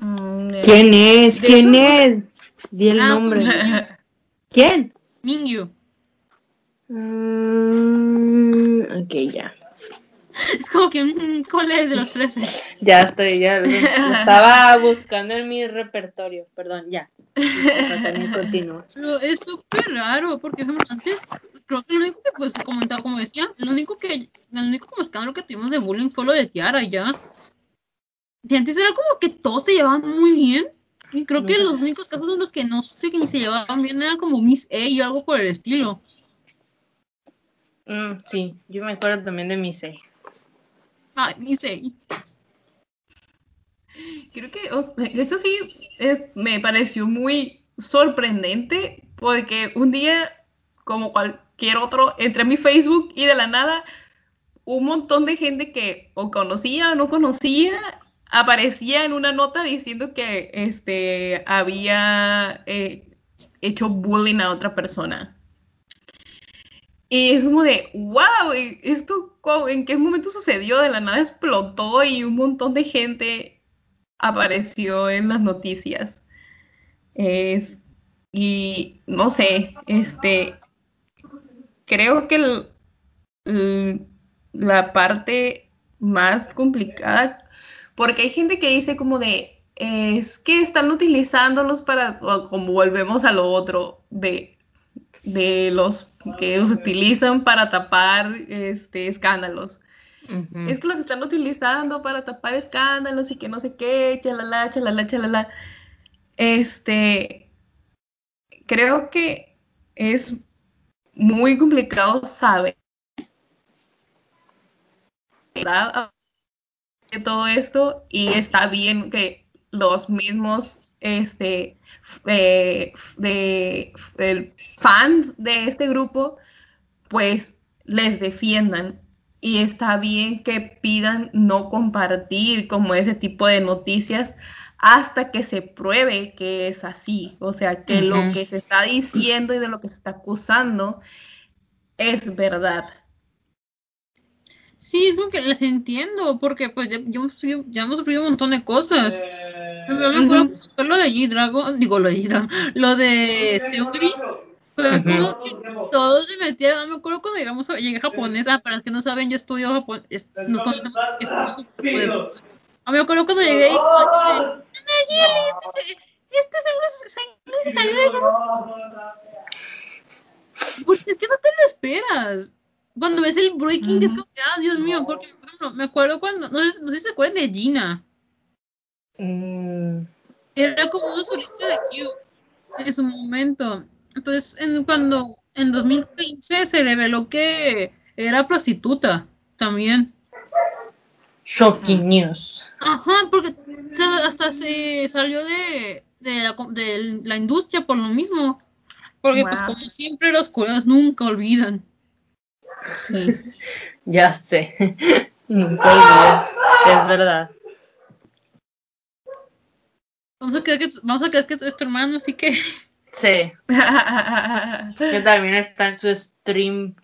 Mm, eh, ¿Quién es? ¿De ¿Quién eso? es? Di el Ah, nombre. pues, ¿Quién? Mingyu. Mm, ok, ya. Es como que, mm, ¿cuál es de los 13? Ya estoy, ya. lo- lo estaba buscando en mi repertorio. Perdón, ya. Pero es súper raro, porque antes, creo que lo único que, pues, comentaba, como decía, lo único que, el único como escándalo que tuvimos de bullying fue lo de Tiara, y ya. Y antes era como que todos se llevaban muy bien, y creo que los únicos casos en los que no sé que ni se llevaban bien eran como Miss A y algo por el estilo. Mm, sí, yo me acuerdo también de mi seis. Ay, Miss A. Creo que eso sí me pareció muy sorprendente porque un día, como cualquier otro, entré a mi Facebook y de la nada un montón de gente que o conocía o no conocía aparecía en una nota diciendo que este, había eh, hecho bullying a otra persona. Y es como de, wow, ¿esto en qué momento sucedió? De la nada explotó y un montón de gente apareció en las noticias. Es, y no sé, este, creo que la parte más complicada, porque hay gente que dice como de, es que están utilizándolos para, como volvemos a lo otro, de, de los que los utilizan para tapar este, escándalos. Ujú. Es que los están utilizando para tapar escándalos y que no sé qué, chalala, chalala, chalala. Este, creo que es muy complicado saber todo esto y está bien que los mismos este, eh, de, fans de este grupo pues les defiendan. Y está bien que pidan no compartir como ese tipo de noticias hasta que se pruebe que es así, o sea, que lo que se está diciendo y de lo que se está acusando es verdad. Sí, es como que las entiendo, porque pues ya, ya hemos, sufrido, ya hemos sufrido un montón de cosas. Yo me acuerdo que fue lo de G-Dragon, digo lo de G-Dragon, lo de Seungri, fue Ujú. como que todos se metían, me acuerdo cuando llegamos a, llegué a japonés, ah, para los que no saben, yo estudio japonés, nos conocemos, estamos japonés. Ah, me acuerdo cuando llegué y, Nayeli, este, este seguro se, se- se salió de Porque es que no te lo esperas. Cuando ves el breaking, es como que, ah, Dios mío, porque, por ejemplo, me acuerdo cuando, no sé, no sé si se acuerdan de Gina. Mm, Era como una solista de Q en su momento. Entonces, en, cuando en 2015 se reveló que era prostituta también. shocking news. Ajá, porque hasta se salió de, de, la, co- de la industria por lo mismo. Porque, pues, como siempre, los coreanos nunca olvidan. Sí. Ya sé. Nunca olvides. Es verdad. Vamos a creer que, vamos a creer que es tu hermano, así que. Sí. Que también está en su stream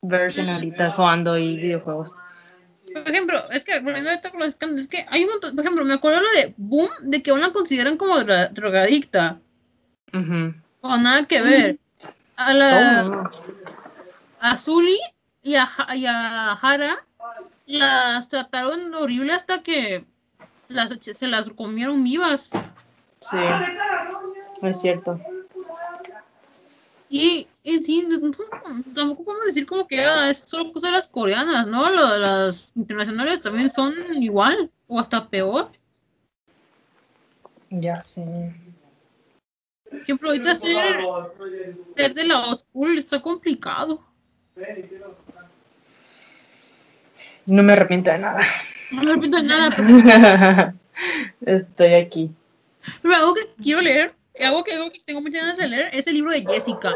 version ahorita jugando y videojuegos. Por ejemplo, es que volviendo ahorita con los es que hay un montón, por ejemplo, me acuerdo lo de Boom, de que aún la consideran como dra- drogadicta, Ujú. o nada que ver. A la Oh, a Zully y a, y a Hara las trataron horrible hasta que las, se las comieron vivas. Sí, es cierto. Y en sí, tampoco podemos decir como que ah, es solo cosa de las coreanas, ¿no? Lo- las internacionales también son igual o hasta peor. Ya, sí. Por ejemplo, ahorita ser, ser de la old school está complicado. No me arrepiento de nada. No me arrepiento de nada, Estoy aquí. pero algo que quiero leer, algo que, algo que tengo muchas ganas de leer, es el libro de Jessica.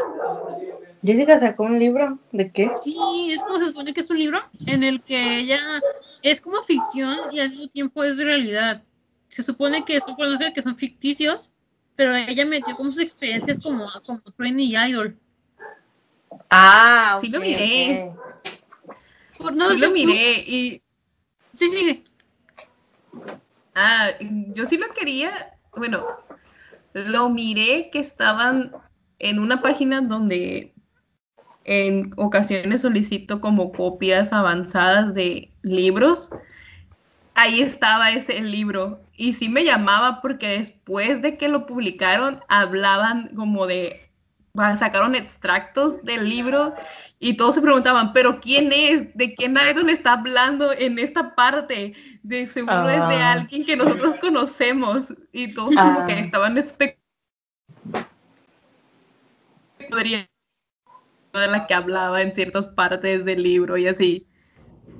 Jessica sacó un libro. ¿De qué? Sí, es como se supone que es un libro en el que ella es como ficción y al mismo tiempo es de realidad. Se supone que son personajes que son ficticios, pero ella metió como sus experiencias como, como trainee idol. Ah, Sí lo miré. no, sí lo miré y Sí, sigue. ah, yo sí lo quería, bueno, lo miré que estaban en una página donde en ocasiones solicito como copias avanzadas de libros. Ahí estaba ese libro y sí me llamaba porque después de que lo publicaron hablaban como de sacaron extractos del libro y todos se preguntaban, pero ¿quién es? ¿De quién Iron está hablando en esta parte? De seguro es de Ah. alguien que nosotros conocemos y todos como que Ah. estaban espe- podría de la que hablaba en ciertas partes del libro y así.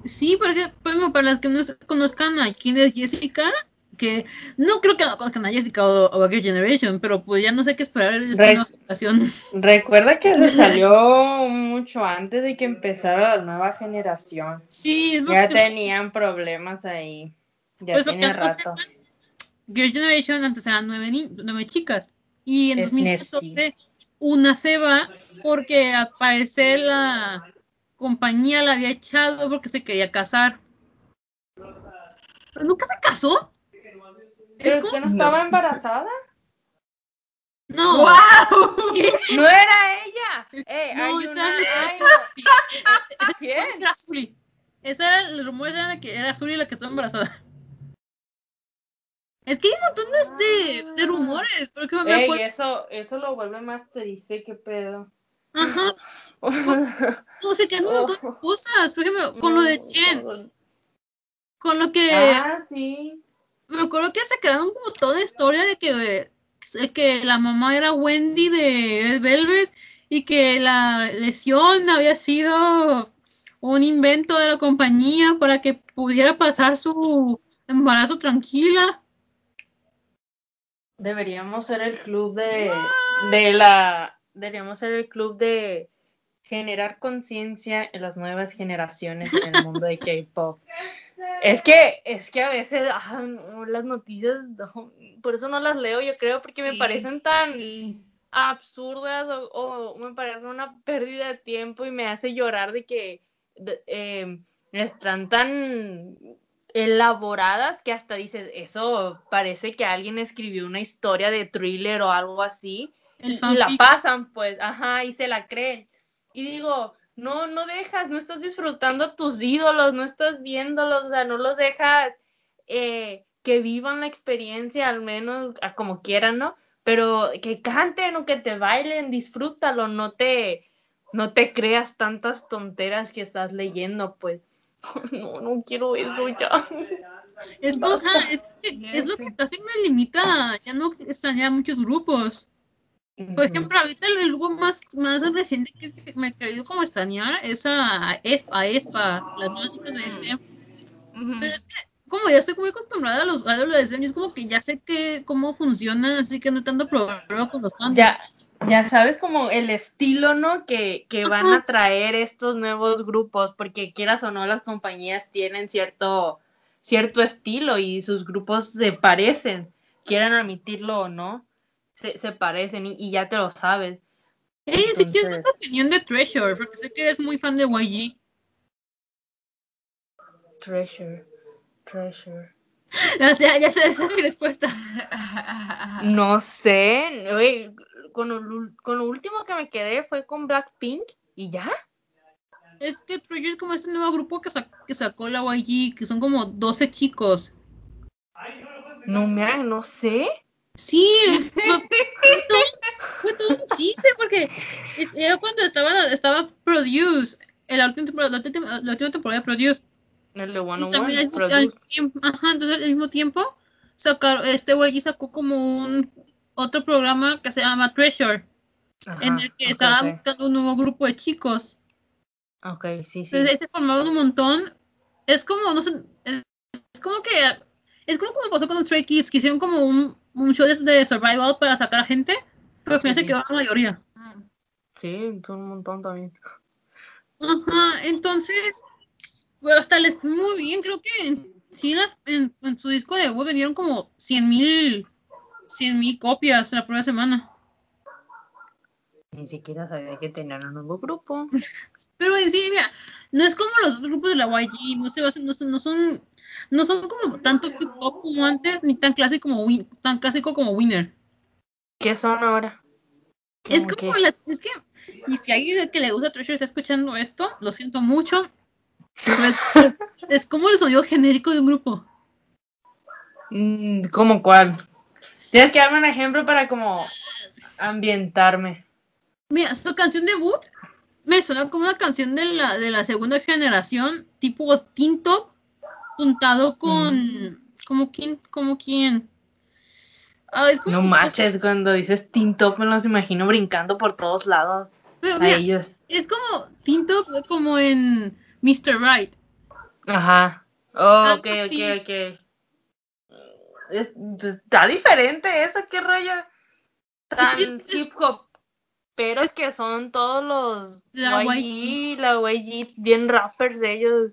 Sí, porque, por ejemplo, para las que no s- conozcan a quién es Jessica, que no creo que no conozcan a Jessica o, o a Girl Generation, pero pues ya no sé qué esperar de esta Re- nueva generación. Recuerda que se salió mucho antes de que empezara la nueva generación. Sí, es Ya tenían problemas ahí. Ya Pues, tiene rato. sepan, Girl Generation antes eran nueve, nueve chicas. Y en Es 2014 una se va porque al parecer la compañía la había echado porque se quería casar. Pero nunca se casó. ¿Pero que no estaba embarazada? No. ¡Wow! ¡No era ella! Eh, No, hay esa una... es- ay, no. ¿Quién? Era Suri. Esa era el rumor era que era Suri la que estaba embarazada. Es que hay un montón de, este, de rumores. Porque me Ey, acuerdo. eso, eso lo vuelve más triste, qué pedo. Ajá. O sea, que hay un montón de cosas. Por ejemplo, con lo de Chen. Con lo que. Ah, sí. Me acuerdo que se crearon como toda historia de que, que la mamá era Wendy de Velvet y que la lesión había sido un invento de la compañía para que pudiera pasar su embarazo tranquila. Deberíamos ser el club de, de la. Deberíamos ser el club de generar conciencia en las nuevas generaciones en el mundo de K-pop. Es que, es que a veces ah, no, las noticias, no, por eso no las leo, yo creo, porque me parecen tan absurdas o, o me parece una pérdida de tiempo y me hace llorar de que de- em, están tan elaboradas que hasta dices, eso parece que alguien escribió una historia de thriller o algo así y, y la pasan, pues, ajá, y se la creen. Y digo, no, no dejas, no estás disfrutando a tus ídolos, no estás viéndolos, o sea, no los dejas eh, que vivan la experiencia, al menos a como quieran, ¿no? Pero que canten o que te bailen, disfrútalo, no te, no te creas tantas tonteras que estás leyendo, pues. No, no quiero eso ya. Es, como, ajá, es, que- es lo que casi me limita. Ya no están ya muchos grupos. Por ejemplo, ahorita el grupo más, más reciente que me querido como extrañar es a ESPA, ESPA, las nuevas chicas de SM. Ujú. Pero es que, como ya estoy muy acostumbrada a los idols de SM, es como que ya sé que, cómo funcionan, así que no tanto problema con los fans. ya, ya sabes como el estilo, ¿no? Que, que van a traer estos nuevos grupos, porque quieras o no, las compañías tienen cierto, cierto estilo y sus grupos se parecen, quieran admitirlo o no, se, se parecen y, y ya te lo sabes. Ey, si quieres Entonces- tu opinión de Treasure, porque sé que eres muy fan de YG. Treasure, treasure. Ya sé, ya sé, esa es mi respuesta. No sé, oye, con, lo, con lo último que me quedé fue con Blackpink y ya. Es que Treasure es como este nuevo grupo que, sa- que sacó la YG, que son como 12 chicos. No, mira, no sé. Sí, fue, fue todo, fue todo un chiste porque era cuando estaba, estaba Produce, en la última, la última, la última temporada de Produce. El de One Y también al, One. mismo- al tiempo, ajá, entonces al mismo tiempo sacar, este güey sacó como un otro programa que se llama Treasure, en el que estaba buscando un nuevo grupo de chicos. Ok, sí, sí. Entonces ahí se formaron un montón. Es como, no sé, es, es como que, es como como pasó con los Stray Kids, que hicieron como un, un show de, de survival para sacar a gente, pero al final Sí, se sí. quedó la mayoría. Sí, son un montón también. Ajá, entonces, pues hasta les fue muy bien, creo que en, sí las- en, en su disco de debut vendieron como 100 mil 100 mil copias la primera semana. Ni siquiera sabía que tenían un nuevo grupo. Pero en sí, mira, no es como los otros grupos de la YG, no se basan, no, no son, no son como tanto como antes, ni tan clásico como Win- tan clásico como Winner. ¿Qué son ahora? Es ¿Cómo como la, es que, y si alguien que le gusta Treasure está escuchando esto, lo siento mucho. es, es como el sonido genérico de un grupo. Mm, ¿Cómo cuál? Tienes que darme un ejemplo para como ambientarme. Mira, su canción debut me suena como una canción de la, de la segunda generación, tipo Teen Top, juntado con. ¿Como quién? ¿Como quién? Ah, es como No manches, cuando dices Teen Top me los imagino brincando por todos lados. Pero A mira, ellos. es como Teen Top, como en Mr. Right. Ajá. Oh, ok, ok, ok. Es- está diferente eso, qué rollo. Tan es- hip hop. Pero es- que son todos los La YG, la YG, bien rappers de ellos.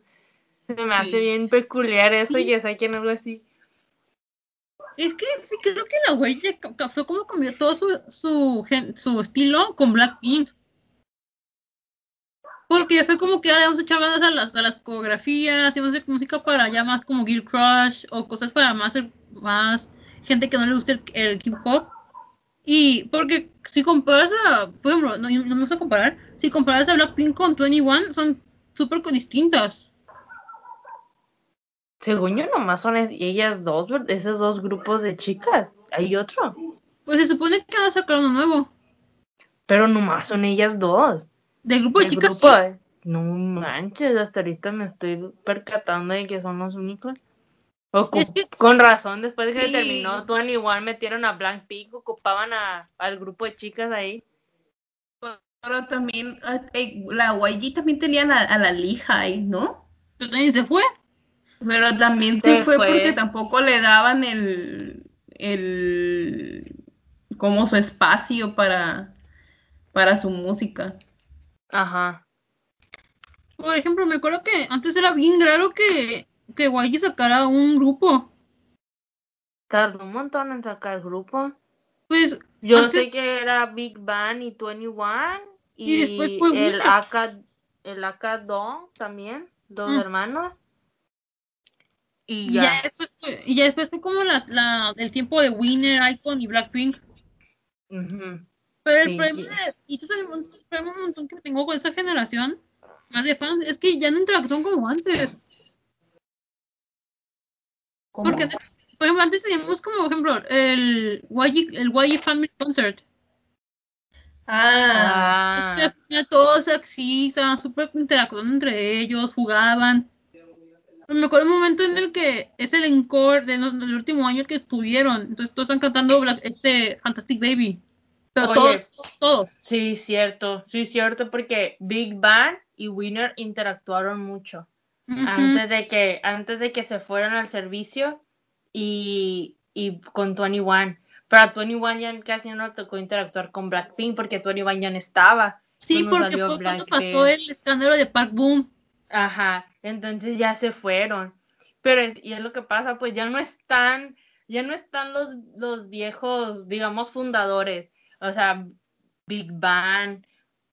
Se me hace Sí. bien peculiar eso y que saquen algo así. Es que sí creo que la ca- fue como cambió todo su, su, su estilo con Blackpink. Porque ya fue como que ahora vamos a echar ganas a las, a las coreografías, y vamos a hacer música para ya más como Gear Crush o cosas para más, más gente que no le guste el, el hip hop. Y porque si comparas a, por ejemplo, no, no me gusta comparar, si comparas a Blackpink con 21, son súper distintas. Según yo, nomás son ellas dos, esos dos grupos de chicas. Hay otro. Pues se supone que van a sacar uno nuevo. Pero nomás son ellas dos. Del grupo de chicas, grupo, sí. No manches, hasta ahorita me estoy percatando de que son los únicos. Es que- Con razón, después de que Sí. terminó Tuan igual metieron a Blackpink, ocupaban a, al grupo de chicas ahí. Pero también la YG también tenía la- a la Lehigh, ¿no? Pero nadie se fue. Pero también se, Se fue, porque tampoco le daban el, el como su espacio para, para su música. Ajá. Por ejemplo, me acuerdo que antes era bien raro que, que YG sacara un grupo. Tardó un montón en sacar grupo. Pues Yo Antes- sé que era Big Bang y 21 y, Y después fue el Winner. AK, el AK2 también, dos Mm. hermanos. Y y ya. ya después fue, y ya después fue como la, la- el tiempo de Winner, Icon y Blackpink. Ujú. Pero el Sí, problema, y esto es el problema un montón que tengo con esta generación, más de fans, es que ya no interactúan como antes. Como- Porque, antes- por ejemplo, antes teníamos como, por ejemplo, el YG, el YG Family Concert. Ah, Ah, al final todos estaban súper interactuando entre ellos, jugaban. Pero me acuerdo un momento en el que es el encore del último año que estuvieron. Entonces todos están cantando Black- este Fantastic Baby. Pero Oye. todos, todos, todos. sí, cierto, sí, cierto, porque Big Bang y Winner interactuaron mucho. Antes de que antes de que se fueran al servicio y, y con 21 pero a 21 ya casi no tocó interactuar con Blackpink porque 21 ya no estaba Sí, porque fue cuando pasó el escándalo de Park Boom. ajá entonces ya se fueron. Pero es- y es lo que pasa pues ya no están ya no están los los viejos digamos fundadores. O sea Big Bang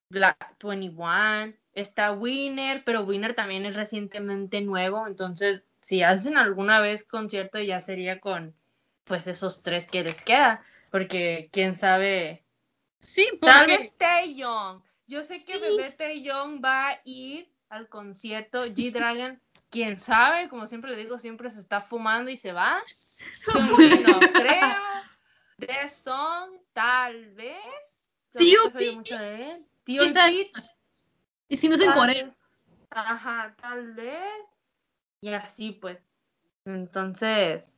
Black 21 está Winner, pero Winner también es recientemente nuevo, entonces si hacen alguna vez concierto ya sería con pues esos tres que les queda, porque quién sabe, Sí, tal porque vez Taeyong. Yo sé que Sí. bebé Taeyong va a ir al concierto G Dragon quién sabe, como siempre le digo, siempre se está fumando y se va. No creo. The Song, tal vez. Tío. Tío Y si no es en Corea. Ajá, tal vez. Y así pues. Entonces,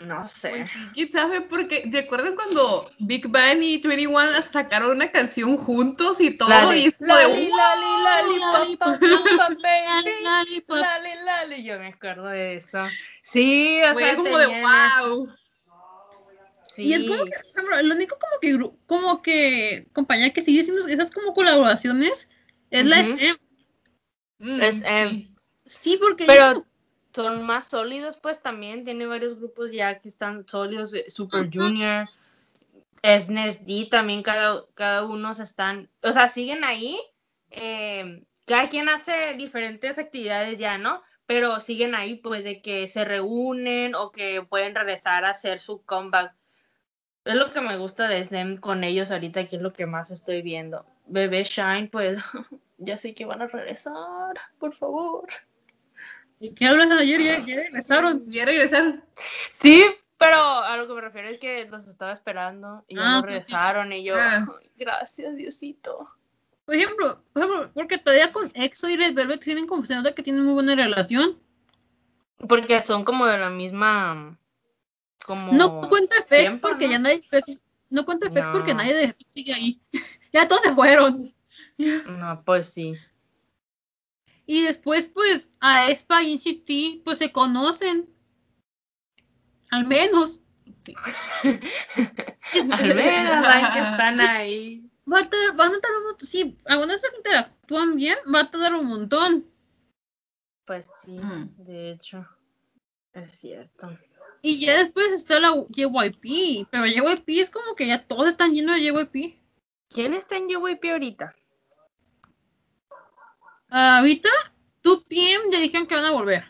no sé. Pues sí, quién sabe, porque ¿te acuerdan cuando Big Bang y 21 sacaron una canción juntos y todo? Lali, y es como de, lali, lali, lali, Lali, pam, baby. Lali, pop. Lali, lali, yo me acuerdo de eso. Sí, o fue sea, como de wow. Sí. Y es como que, por ejemplo, lo único como que, como que compañía que sigue haciendo esas como colaboraciones es la Ujú. SM. Mm, sí. Sí, porque Pero son más sólidos, pues también tiene varios grupos ya que están sólidos, eh, Super. Junior, SNSD, también cada, cada uno se están, o sea, siguen ahí, eh, cada quien hace diferentes actividades ya, ¿no? Pero siguen ahí, pues, de que se reúnen o que pueden regresar a hacer su comeback. Es lo que me gusta de SNEM con ellos ahorita, que es lo que más estoy viendo. Bebé Shine, pues, ya sé que van a regresar, por favor. ¿Y ¿Qué hablas ayer? Ya, ya regresaron. Ya regresaron. Sí, pero a lo que me refiero es que los estaba esperando y Ah, no regresaron y yo, Ah. "Ay, gracias Diosito. Por ejemplo, por ejemplo, porque todavía con EXO y Red Velvet tienen como se nota que tienen muy buena relación. Porque son como de la misma, como... No cuenta FX tiempo, porque ¿no? ya nadie FX, no cuenta FX porque nadie de FX sigue ahí. ya todos se fueron. No, pues sí. Y después, pues, a Espa y NCT, pues se conocen. Al menos. Es- Al menos saben que están ahí. Va a tardar, van a tardar un montón. Sí, algunos se interactúan bien, va a tardar un montón. Pues sí, Mm. de hecho. Es cierto. Y ya después está la JYP, pero JYP es como que ya todos están llenos de JYP. ¿Quién está en JYP ahorita? Ah, ahorita, 2PM ya dijeron que van a volver.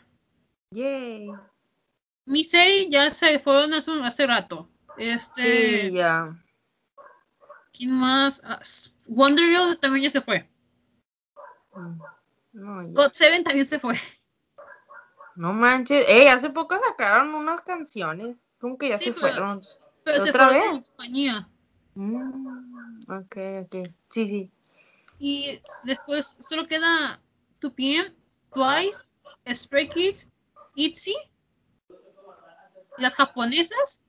Yay. Misei ya se fueron hace, hace rato. Este, Sí, ya. ¿quién más? Ah, Wonder Girl también ya se fue. Mm. No, ya. God Seven también se fue. No manches. Ey, hace poco sacaron unas canciones. Como que ya Sí, se pero- fueron. Pero se ¿Otra fue vez? con compañía. Mm, ok, ok. Sí, sí. Y después solo queda 2PM, Twice, Stray Kids, ITZY, las japonesas,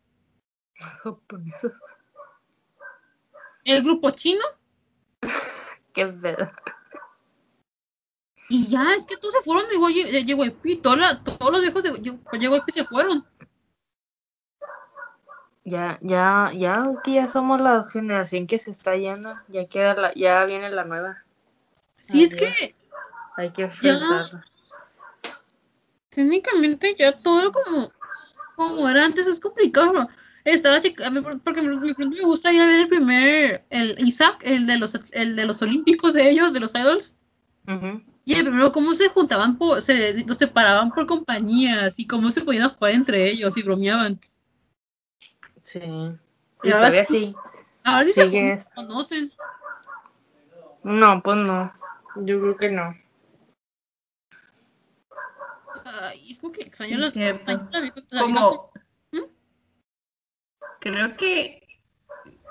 Japoneses. el grupo chino, Qué pedo. y ya, es que todos se fueron de JYP, todos los viejos de JYP se fueron. Ya, ya, ya, ya somos la generación que se está yendo. Ya queda la, ya viene la nueva. Sí, es que Hay que enfrentarla. técnicamente ya todo como, como era antes es complicado. Estaba checando, porque me, me, me gusta ya ver el primer, el Isaac, el de los, el de los olímpicos de ellos, de los idols. Y el primero, cómo se juntaban, por, se los separaban por compañías y cómo se podían jugar entre ellos y bromeaban. Sí. Y Y ahora todavía sí. Ahora sí se conocen. No, pues no. Yo creo que no. Ay, es como que extraño Sí, vida- Como. ¿Mm? Creo que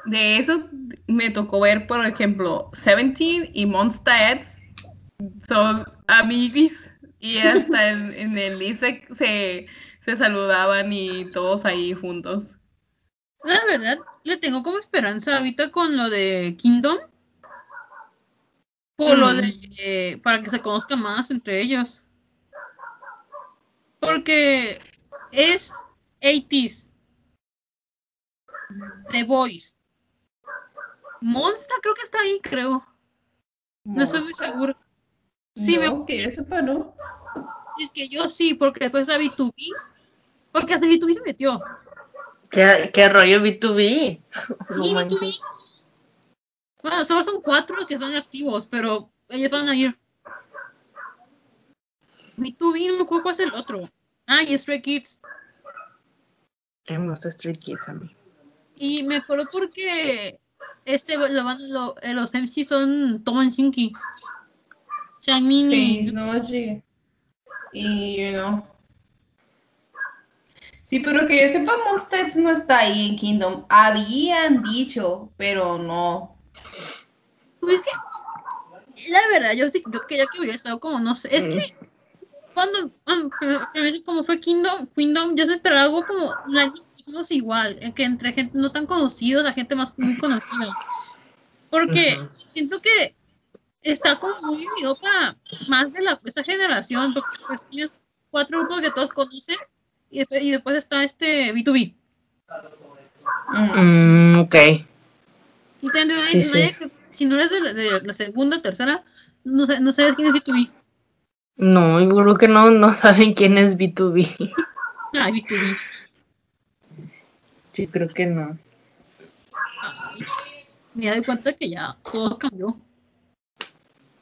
de eso me tocó ver, por ejemplo, Seventeen y Monster X son amiguis y hasta en, en el ISEC se, se saludaban y todos ahí juntos. La verdad, le tengo como esperanza ahorita con lo de Kingdom. Por lo Mm. de. eh, para que se conozca más entre ellos. Porque es 80s. The Boys. Monster creo que está ahí, creo. No estoy muy segura. Sí, me- No, que sepa, ¿no? Es que yo sí, porque después la B2B. Porque hasta B2B se metió. ¿Qué, qué rollo B2B? No Y manches. B2B. Bueno, solo son cuatro los que están activos, pero ellos van a ir. B2B, no me acuerdo cuál es el otro. Ah, y Stray Kids. Me gusta Street Kids a mí. Y me acuerdo porque este, lo van- lo- los MC son Tom and Shinky. Changmin Sí, no, sí. Y, you know. Sí, pero que yo sepa, Monsters no está ahí en Kingdom. Habían dicho, pero no. Pues es que, la verdad, yo sí, yo quería que hubiera estado como, no sé, es que cuando, primero como fue Kingdom, Kingdom, yo se esperaba algo como más igual, que entre gente no tan conocidos a gente más muy conocida. Porque Ujú. siento que está como muy unido para más de la, esa generación, porque pues, tienes cuatro grupos que todos conocen y después, y después está este B2B. Mm. Ok. Y entiendo, Sí, si, no sí. eres, si no eres de, la- de la segunda o tercera, no, no sabes quién es B2B. No, yo creo que no, no saben quién es B2B. Ay, B2B. Yo creo que no. Ay, me doy cuenta que ya todo cambió.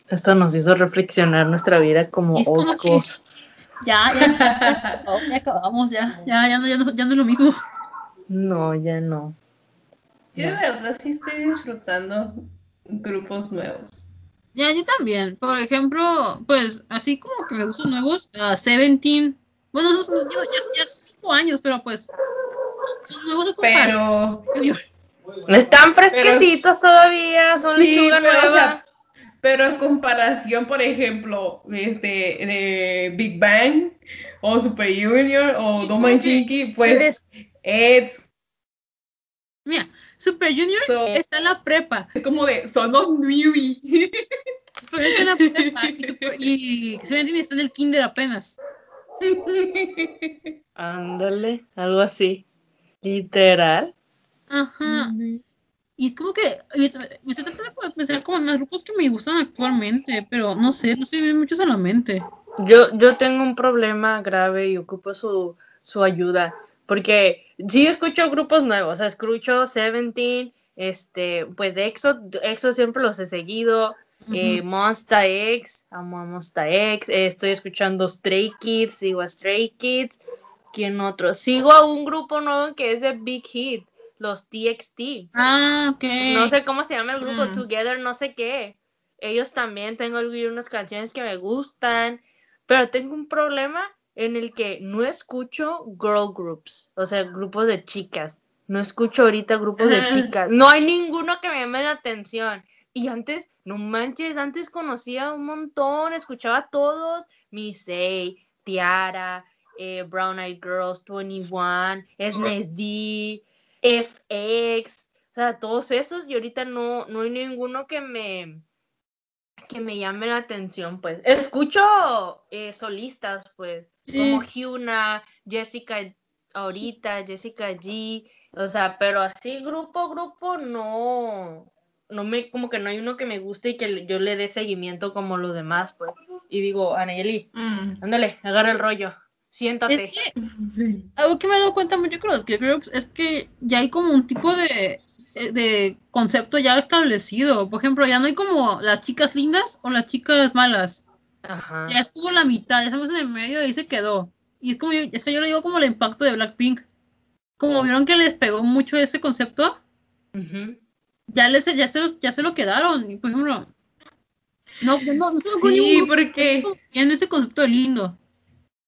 Esto nos hizo reflexionar nuestra vida como old schools. Ya, ya, ya, oh, ya acabamos, ya, ya, ya, no, ya, no, ya no es lo mismo. No, ya no. Yo de verdad sí estoy disfrutando grupos nuevos. Ya, yo también. Por ejemplo, pues, así como que me gustan nuevos, uh, Seventeen. Bueno, esos ya, ya son cinco años, pero pues, son nuevos. Pero, Están fresquecitos todavía, son sí, lechuga pero, o nueva. sea, pero en comparación, por ejemplo, este, de Big Bang o Super Junior o Sí, Doma y como que- Chinky, pues Es- Mira, Super Junior So- está en la prepa. es como de, son los newbie. Super Junior está en la prepa y, Super- y está en el kinder apenas. Ándale, algo así. Literal. Ajá. Y es como que me estoy tratando de pensar como en los grupos que me gustan actualmente, pero no sé, no se me vienen muchos a la mente. Yo, yo tengo un problema grave y ocupo su, su ayuda. Porque sí escucho grupos nuevos, o sea, escucho Seventeen, este, pues EXO, EXO siempre los he seguido, eh, Ujú. Monsta X, amo a Monsta X, eh, estoy escuchando Stray Kids, sigo a Stray Kids, ¿quién otro? Sigo a un grupo nuevo que es de Big Hit, los TXT. Ah, ok. No sé cómo se llama el grupo, Mm. Together, no sé qué. Ellos también tengo algunas canciones que me gustan, pero tengo un problema en el que no escucho girl groups, o sea, grupos de chicas. No escucho ahorita grupos de chicas. No hay ninguno que me llame la atención. Y antes, no manches, antes conocía un montón, escuchaba a todos. Misei, Tiara, eh, Brown Eyed Girls, 21, SNSD, FX, o sea, todos esos. Y ahorita no, no hay ninguno que me, que me llame la atención, pues. Escucho eh, solistas, pues, como Hyuna, Jessica ahorita, Jessica G, o sea, pero así grupo, grupo, no, no me, como que no hay uno que me guste y que yo le dé seguimiento como los demás, pues. Y digo, Anayeli, Mm. ándale, agarra el rollo, siéntate. Es que algo que me he dado cuenta mucho con los girl groups es que ya hay como un tipo de, eh, de concepto ya establecido. Por ejemplo, ya no hay como las chicas lindas o las chicas malas. Ajá. Ya es como la mitad, ya estamos en el medio y ahí se quedó. Y es como yo, esto yo lo digo como el impacto de Blackpink. Como vieron que les pegó mucho ese concepto, ya, les, ya, se, los- ya se lo quedaron. Y, por ejemplo, no, no, no se ocurre Sí, porque, en ese concepto de lindo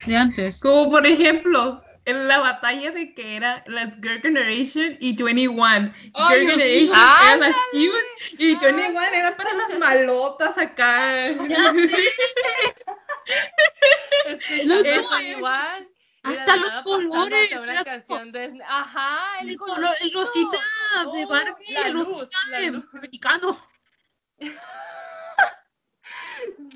de antes. como por ejemplo, en la batalla de que era las Girl Generation y 21. Ay, Girl Generation eran las cute y 21 era para las malotas acá. Ya Los- igual. Hasta los colores, canción de... Ajá, el, El, color- el rosita de Oh, Barbie, la el luz, rosita la de luz. mexicano.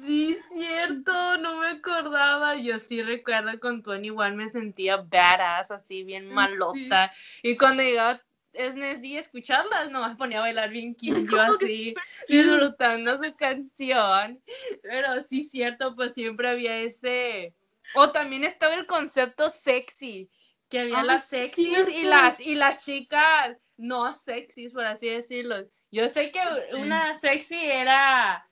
Sí, cierto, no me acordaba. Yo sí recuerdo con Tony igual me sentía badass, así bien malota. Y cuando llegaba SNSD a escucharlas, nomás ponía a bailar bien yo que así, disfrutando su canción. Pero sí, cierto, pues siempre había ese. O también estaba el concepto sexy, que había las sí, sexys y las, y las chicas no sexys, por así decirlo. Yo sé que una sexy era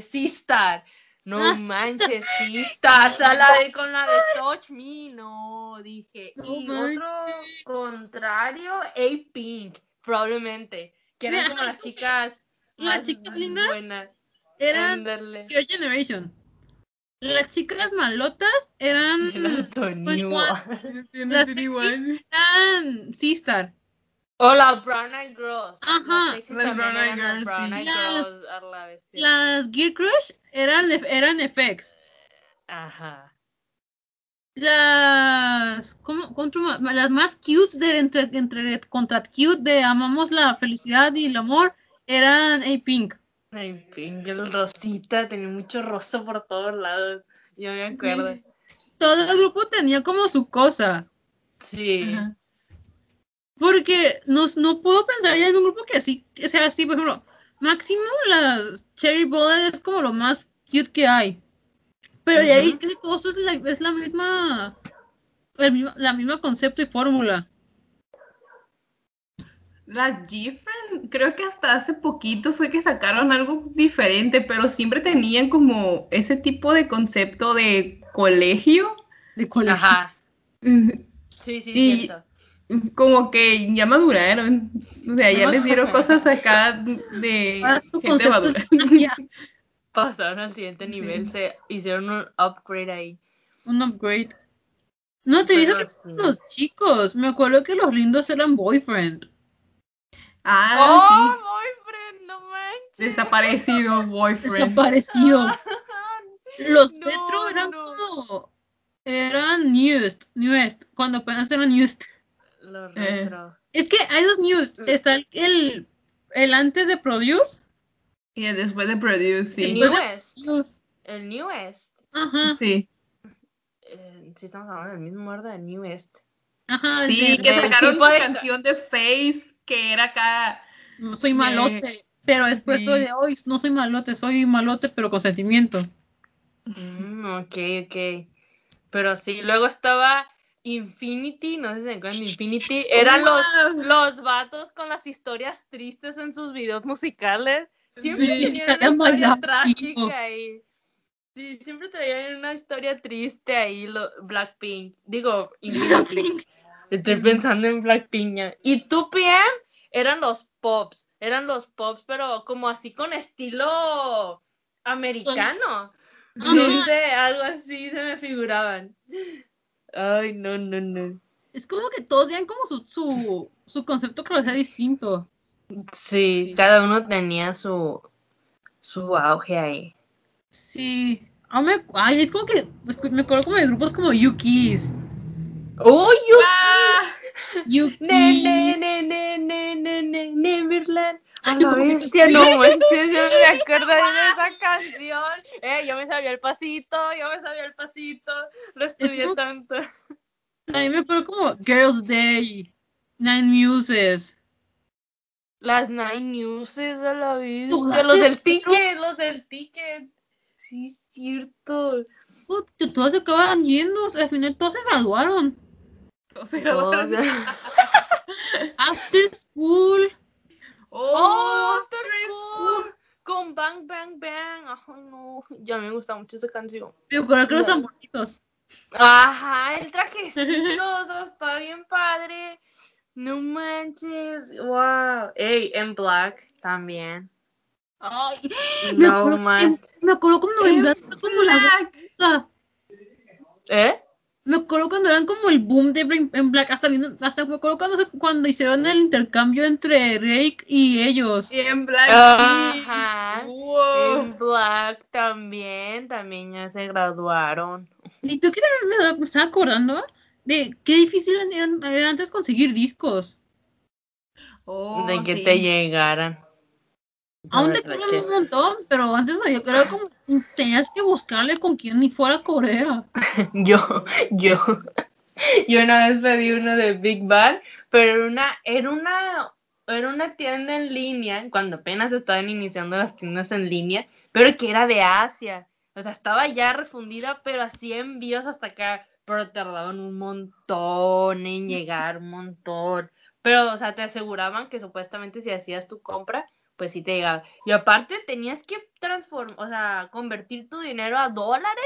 Sistar. No Ah, sí, manches, Sistar. O sea, la de con la de Touch Me, no, dije. No y manches. otro contrario, A-Pink, probablemente. Que eran Mira, como las chicas las chicas lindas buenas. Eran. Girl Generation. Las chicas malotas eran. Las eran Sistar. O las Brown Eyed Girls. Ajá, Las Brown Eyed Girls, Brown sí. Eyed Las- Girls a la bestia. Las Gear Crush eran, eran FX. Ajá. Las. ¿Cómo? Contra- las más cute de entre, entre contra cute de amamos la felicidad y el amor eran A-Pink. Ay, pink, el rosita, tenía mucho rosa por todos lados. Yo me acuerdo. Todo el grupo tenía como su cosa. Sí. Ajá. Porque no, no puedo pensar ya en un grupo que así, que sea así, por ejemplo, máximo las Cherry Bullet es como lo más cute que hay. Pero de ahí Ujú. casi todo eso es la, es la misma, el mismo- la misma concepto y fórmula. Las G-Friend, creo que hasta hace poquito fue que sacaron algo diferente, pero siempre tenían como ese tipo de concepto de colegio. De colegio. Ajá. Sí, sí, Y- cierto. Como que ya maduraron. O sea, ya les dieron cosas acá de Ahora su gente madura. Pasaron al siguiente Sí. nivel, se hicieron un upgrade ahí. un upgrade. No, te digo Pero que sí. los chicos, me acuerdo que los lindos eran boyfriend. Ah, ¡Oh, boyfriend! ¡No manches! Desaparecido, boyfriend. Desaparecidos. Los No, Petro eran no. como. Eran newest, newest, cuando apenas eran newest. Eh. Es que hay dos newest. Mm. Está el, el, el antes de Produce. Y después de Produce, El sí. newest. News. El newest. Ajá, Sí, Eh, sí, estamos hablando del mismo orden del newest. ajá. el sí, de- que sacaron su de- canción de Face, que era acá. No soy malote. Pero después Sí. soy de hoy, no soy malote, soy malote, pero con sentimientos. Mm, ok, ok. Pero sí, luego estaba Infinity, no sé si se acuerdan de Infinity. Eran los, los vatos con las historias tristes en sus videos musicales. Siempre Sí, tenían una historia trágica ahí. Sí, siempre traían una historia triste ahí, lo, Blackpink. Digo, Infinity. Estoy pensando en Blackpink. ya. Y 2PM eran los pops. Eran los pops, pero como así con estilo americano. No Ajá. sé, algo así se me figuraban. Ay, no, no, no. Es como que todos tienen como su, su, su concepto que lo sea distinto. Sí, cada uno tenía su, su auge ahí. Sí. Ah, me- ay, es como que es que me acuerdo como de grupos como Yukis. ¡Oh, you! Ah, Yukis. Ne, ne, ne, ne, ne, ne, ne, Neverland. ¿Cómo bestia, que- no manches, yo me acuerdo de esa canción. Eh, yo me sabía el pasito, yo me sabía el pasito. Lo estudié como- tanto. A mí me acuerdo como Girls Day, Nine Muses. Las Nine Newses a la Todas los de- del ticket, los del ticket. Sí, es cierto. Que todos se acaban yendo, al final todos se graduaron. todos se graduaron. Todas. After School. ¡Oh, After After School! Con Bang Bang Bang. Ay, no. Ya me gusta mucho esa canción. Me acuerdo que los Ya. amoritos. Ajá, el trajecito, está bien padre. No manches. Wow. Ey, en Black también. Ay, me No acuerdo, me acuerdo cuando En Black como la. ¿Eh? Me acuerdo cuando eran como el boom de en Black. Hasta, viendo- hasta me acuerdo cuando, se- cuando hicieron el intercambio entre Rake y ellos. Y en Black. Ajá. Wow. En Black también, también ya se graduaron. Y tú que también me, me estaba acordando de qué difícil era, era antes conseguir discos. Oh, de que sí. te llegaran. Aún te cobran que- un montón, pero antes yo creo como tenías que buscarle con quien ni fuera a Corea. Yo, yo, yo una vez pedí uno de Big Bang, pero era una, era una, era una tienda en línea, cuando apenas estaban iniciando las tiendas en línea, pero que era de Asia. O sea, estaba ya refundida, pero así envíos hasta acá, pero tardaban un montón en llegar, un montón. Pero, o sea, te aseguraban que supuestamente si hacías tu compra, pues sí te llegaba. Y aparte tenías que transformar, o sea, convertir tu dinero a dólares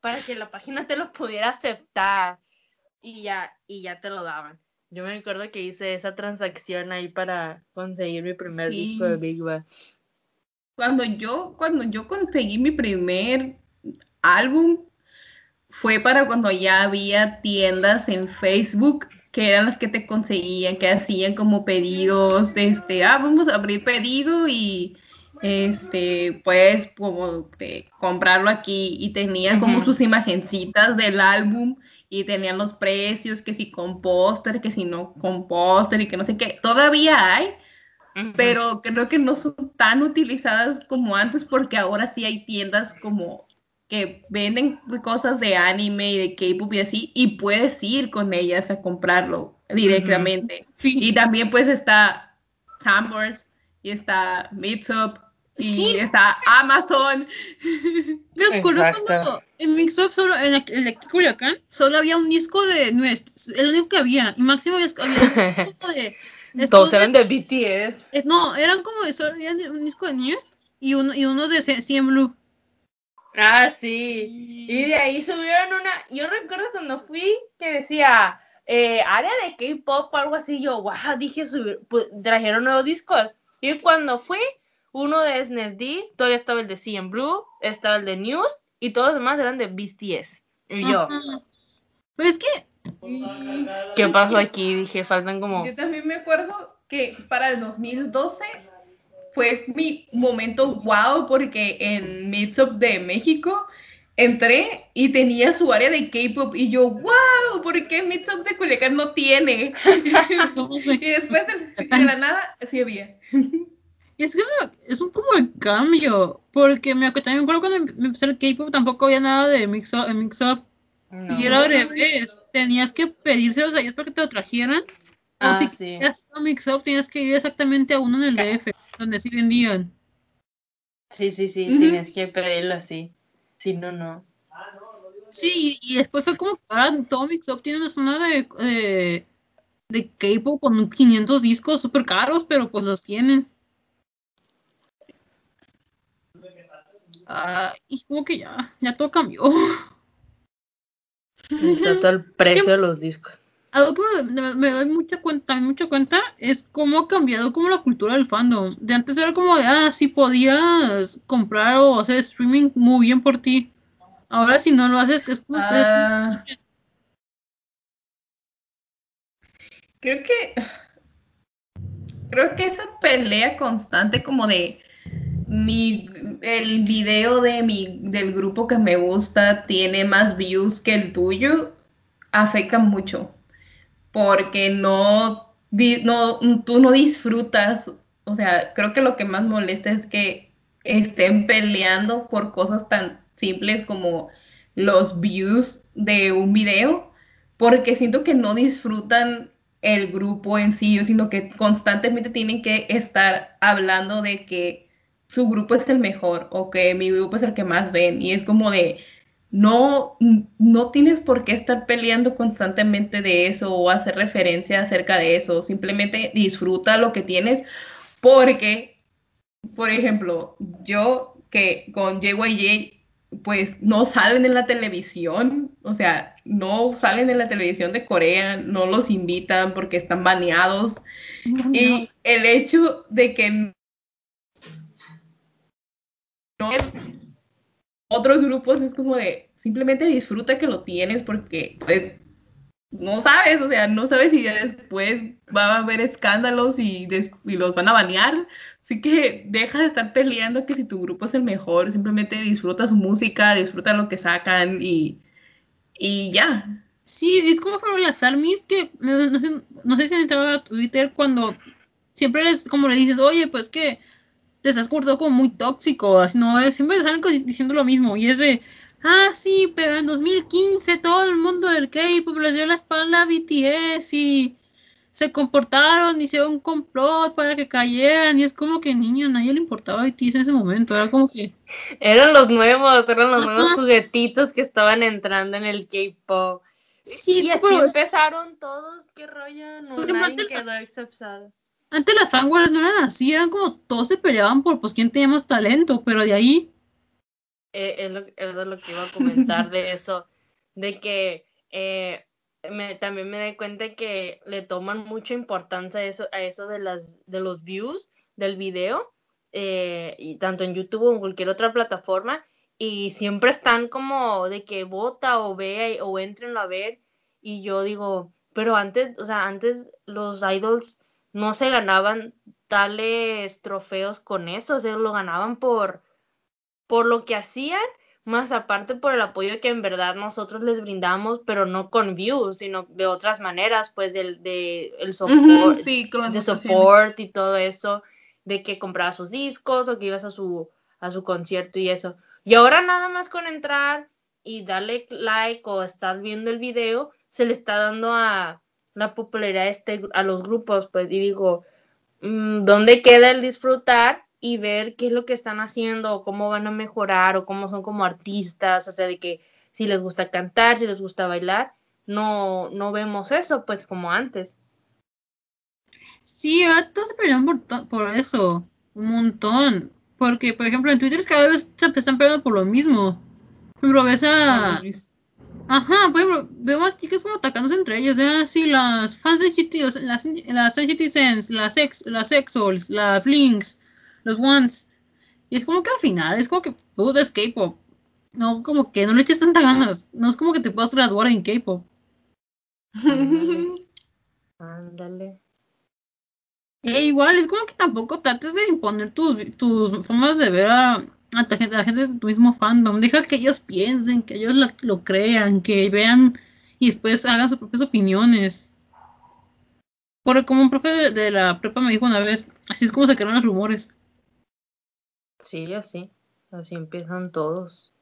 para que la página te lo pudiera aceptar y ya y ya te lo daban. Yo me acuerdo que hice esa transacción ahí para conseguir mi primer Sí. disco de Big Bang. Cuando yo, cuando yo conseguí mi primer álbum fue para cuando ya había tiendas en Facebook que eran las que te conseguían, que hacían como pedidos, de este, ah, vamos a abrir pedido y este, pues, como de comprarlo aquí y tenía como sus imagencitas del álbum y tenían los precios, que si con póster, que si no con póster y que no sé qué, todavía hay, pero creo que no son tan utilizadas como antes porque ahora sí hay tiendas como que venden cosas de anime y de K-pop y así, y puedes ir con ellas a comprarlo directamente. Y también pues está Summers y está Mixup y está Amazon. Me acuerdo cuando en Mixup solo, en el, de Culiacán, solo había un disco de nuestro, el único que había, y máximo había, había un de... Todos eran de BTS. No, eran como de, solo había un disco de Newest y uno, y uno de CM Blue. Ah, sí. Y de ahí subieron una. Yo recuerdo cuando fui que decía eh, área de K-pop o algo así. Yo, wow, dije, pues, trajeron nuevos discos. Y cuando fui, uno de SNSD, todavía estaba el de CM Blue, estaba el de News y todos los demás eran de BTS. Y yo. Pues es que. ¿Qué pasó aquí? Dije, faltan como. Yo también me acuerdo que para el 2012 fue mi momento wow porque en Meetup de México entré y tenía su área de K-pop y yo, wow, ¿por qué Meetup de Culiacán no tiene? y después de, la nada, sí había. Y es que es un como el cambio, porque me, también me acuerdo cuando me empecé el K-pop tampoco había nada de mix-up. Mix y era al revés, tenías que pedírselos a ellos para que te lo trajeran Ah, si sí. Mix Up, tienes que ir exactamente a uno en el DF, donde sí vendían. Sí, sí, sí, tienes que pedirlo así. Si no, no. Sí, y después fue como que ahora todo Mix Up tiene una zona de, de, de K-pop con 500 discos súper caros, pero pues los tienen. Ah, y como que ya, ya todo cambió. Excepto el precio de los discos algo que me, doy mucha cuenta, mucha cuenta es cómo ha cambiado como la cultura del fandom. De antes era como de, ah, sí podías comprar o hacer streaming muy bien por ti. Ahora si no lo haces, es como ustedes. Ah. creo que creo que esa pelea constante como de mi el video de mi del grupo que me gusta tiene más views que el tuyo afecta mucho porque no, no, tú no disfrutas, o sea, creo que lo que más molesta es que estén peleando por cosas tan simples como los views de un video, porque siento que no disfrutan el grupo en sí, sino que constantemente tienen que estar hablando de que su grupo es el mejor o que mi grupo es el que más ven. Y es como de, no, no tienes por qué estar peleando constantemente de eso o hacer referencia acerca de eso. Simplemente disfruta lo que tienes porque, por ejemplo, yo que con JYJ, pues no salen en la televisión, o sea, no salen en la televisión de Corea, no los invitan porque están baneados. Y el hecho de que no otros grupos es como de simplemente disfruta que lo tienes porque pues no sabes, o sea, no sabes si después va a haber escándalos y, y, los van a banear. Así que deja de estar peleando que si tu grupo es el mejor, simplemente disfruta su música, disfruta lo que sacan y, y ya. Sí, es como con las armies que no, sé, no sé si han entrado a Twitter cuando siempre les, como le dices, oye, pues que te estás cortado como muy tóxico, así no, siempre salen diciendo lo mismo y es de, ah, sí, pero en 2015 todo el mundo del K-pop les dio la espalda a BTS y se comportaron, hicieron un complot para que cayeran y es como que niño, a nadie le importaba a BTS en ese momento, era como que... Eran los nuevos, eran los nuevos juguetitos que estaban entrando en el K-pop. Sí, y así empezaron todos, qué rollo, no, nadie quedó excepcionado. Antes las fanwars no eran así, eran como todos se peleaban por pues quién tenía más talento, pero de ahí. Eh, es, lo, lo, que iba a comentar de eso, de que eh, me, también me di cuenta que le toman mucha importancia a eso, a eso de, las, de los views del video, eh, y tanto en YouTube o en cualquier otra plataforma, y siempre están como de que vota o ve o entren a ver y yo digo, pero antes, o sea, antes los idols no se ganaban tales trofeos con eso, o sea, lo ganaban por, por lo que hacían, más aparte por el apoyo que en verdad nosotros les brindamos, pero no con views, sino de otras maneras, pues del de, el support, sí, de support y todo eso, de que comprabas sus discos o que ibas a su, a su concierto y eso. Y ahora nada más con entrar y darle like o estar viendo el video, se le está dando a la popularidad este, a los grupos, pues, y digo, mm, ¿dónde queda el disfrutar y ver qué es lo que están haciendo o cómo van a mejorar o cómo son como artistas? O sea, de que si les gusta cantar, si les gusta bailar, no, no vemos eso, pues, como antes. Sí, todos se pelean por, por eso, un montón. Porque, por ejemplo, en Twitter cada vez se están peleando por lo mismo. Por ejemplo, ves a... Ajá, por ejemplo, veo aquí que es como atacándose entre ellos. Ya, sí, las fans de GT, los- las, las Citizens, las ex, las Exols, las Flings, los Ones. Y es como que al final, es como que todo es K-pop. No, como que no le eches tanta ganas. No es como que te puedas graduar en K-pop. Ándale. E igual, es como que tampoco trates de imponer tus, tus formas de ver a, a la gente, a la gente de tu mismo fandom. Deja que ellos piensen, que ellos lo, lo crean, que vean y después hagan sus propias opiniones. Porque como un profe de, la prepa me dijo una vez, así es como se crean los rumores. Sí, así. Así empiezan todos.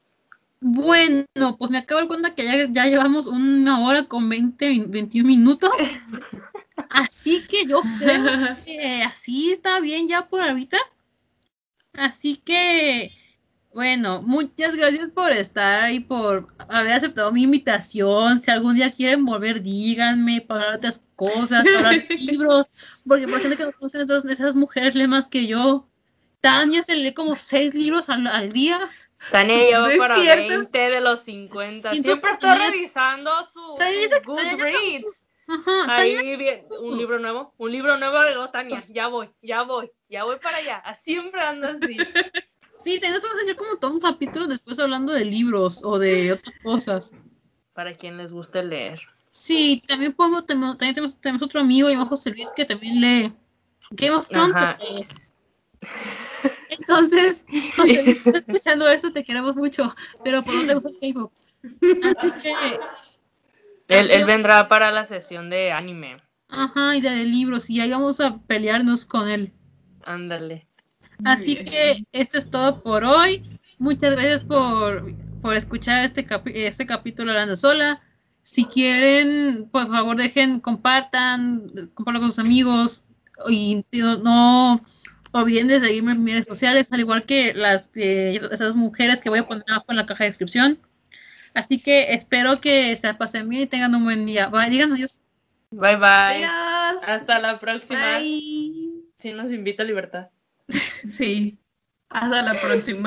Bueno, pues me acabo de cuenta que ya, ya llevamos una hora con 20, min- 21 minutos. Así que yo creo que así está bien ya por ahorita. Así que, bueno, muchas gracias por estar ahí, por haber aceptado mi invitación. Si algún día quieren volver, díganme para otras cosas, para libros. Porque por gente que no conoce esas, esas mujeres lee más que yo. Tania se lee como seis libros al, al día. Tania No lleva es para cierto. 20 de los 50. Siento Siempre Tania- revisando su, Goodreads. Ajá, Ahí bien, un libro nuevo, un libro nuevo de dos, Tania. Ya voy, ya voy, ya voy para allá. Siempre ando así. Sí, tenemos que hacer como todo un capítulo después hablando de libros o de otras cosas. Para quien les guste leer. Sí, también podemos, tenemos, también tenemos, tenemos otro amigo llamado José Luis que también lee Game of Thrones. Entonces, José Luis, escuchando eso, te queremos mucho, pero por te gusta K-pop. Así que, Él, él vendrá para la sesión de anime. ajá, y de libros, y ahí vamos a pelearnos con él. Ándale. Así que esto es todo por hoy. Muchas gracias por, por escuchar este, capi- este capítulo hablando sola. Si quieren, por favor, dejen, compartan, compartan con sus amigos y no, no olviden de seguirme en mis redes sociales, al igual que las de esas mujeres que voy a poner abajo en la caja de descripción. Así que espero que se pasen bien y tengan un buen día. Bye, digan adiós. Bye bye. Adiós. Hasta la próxima. Bye. Si nos invita a libertad. Sí. Hasta la próxima.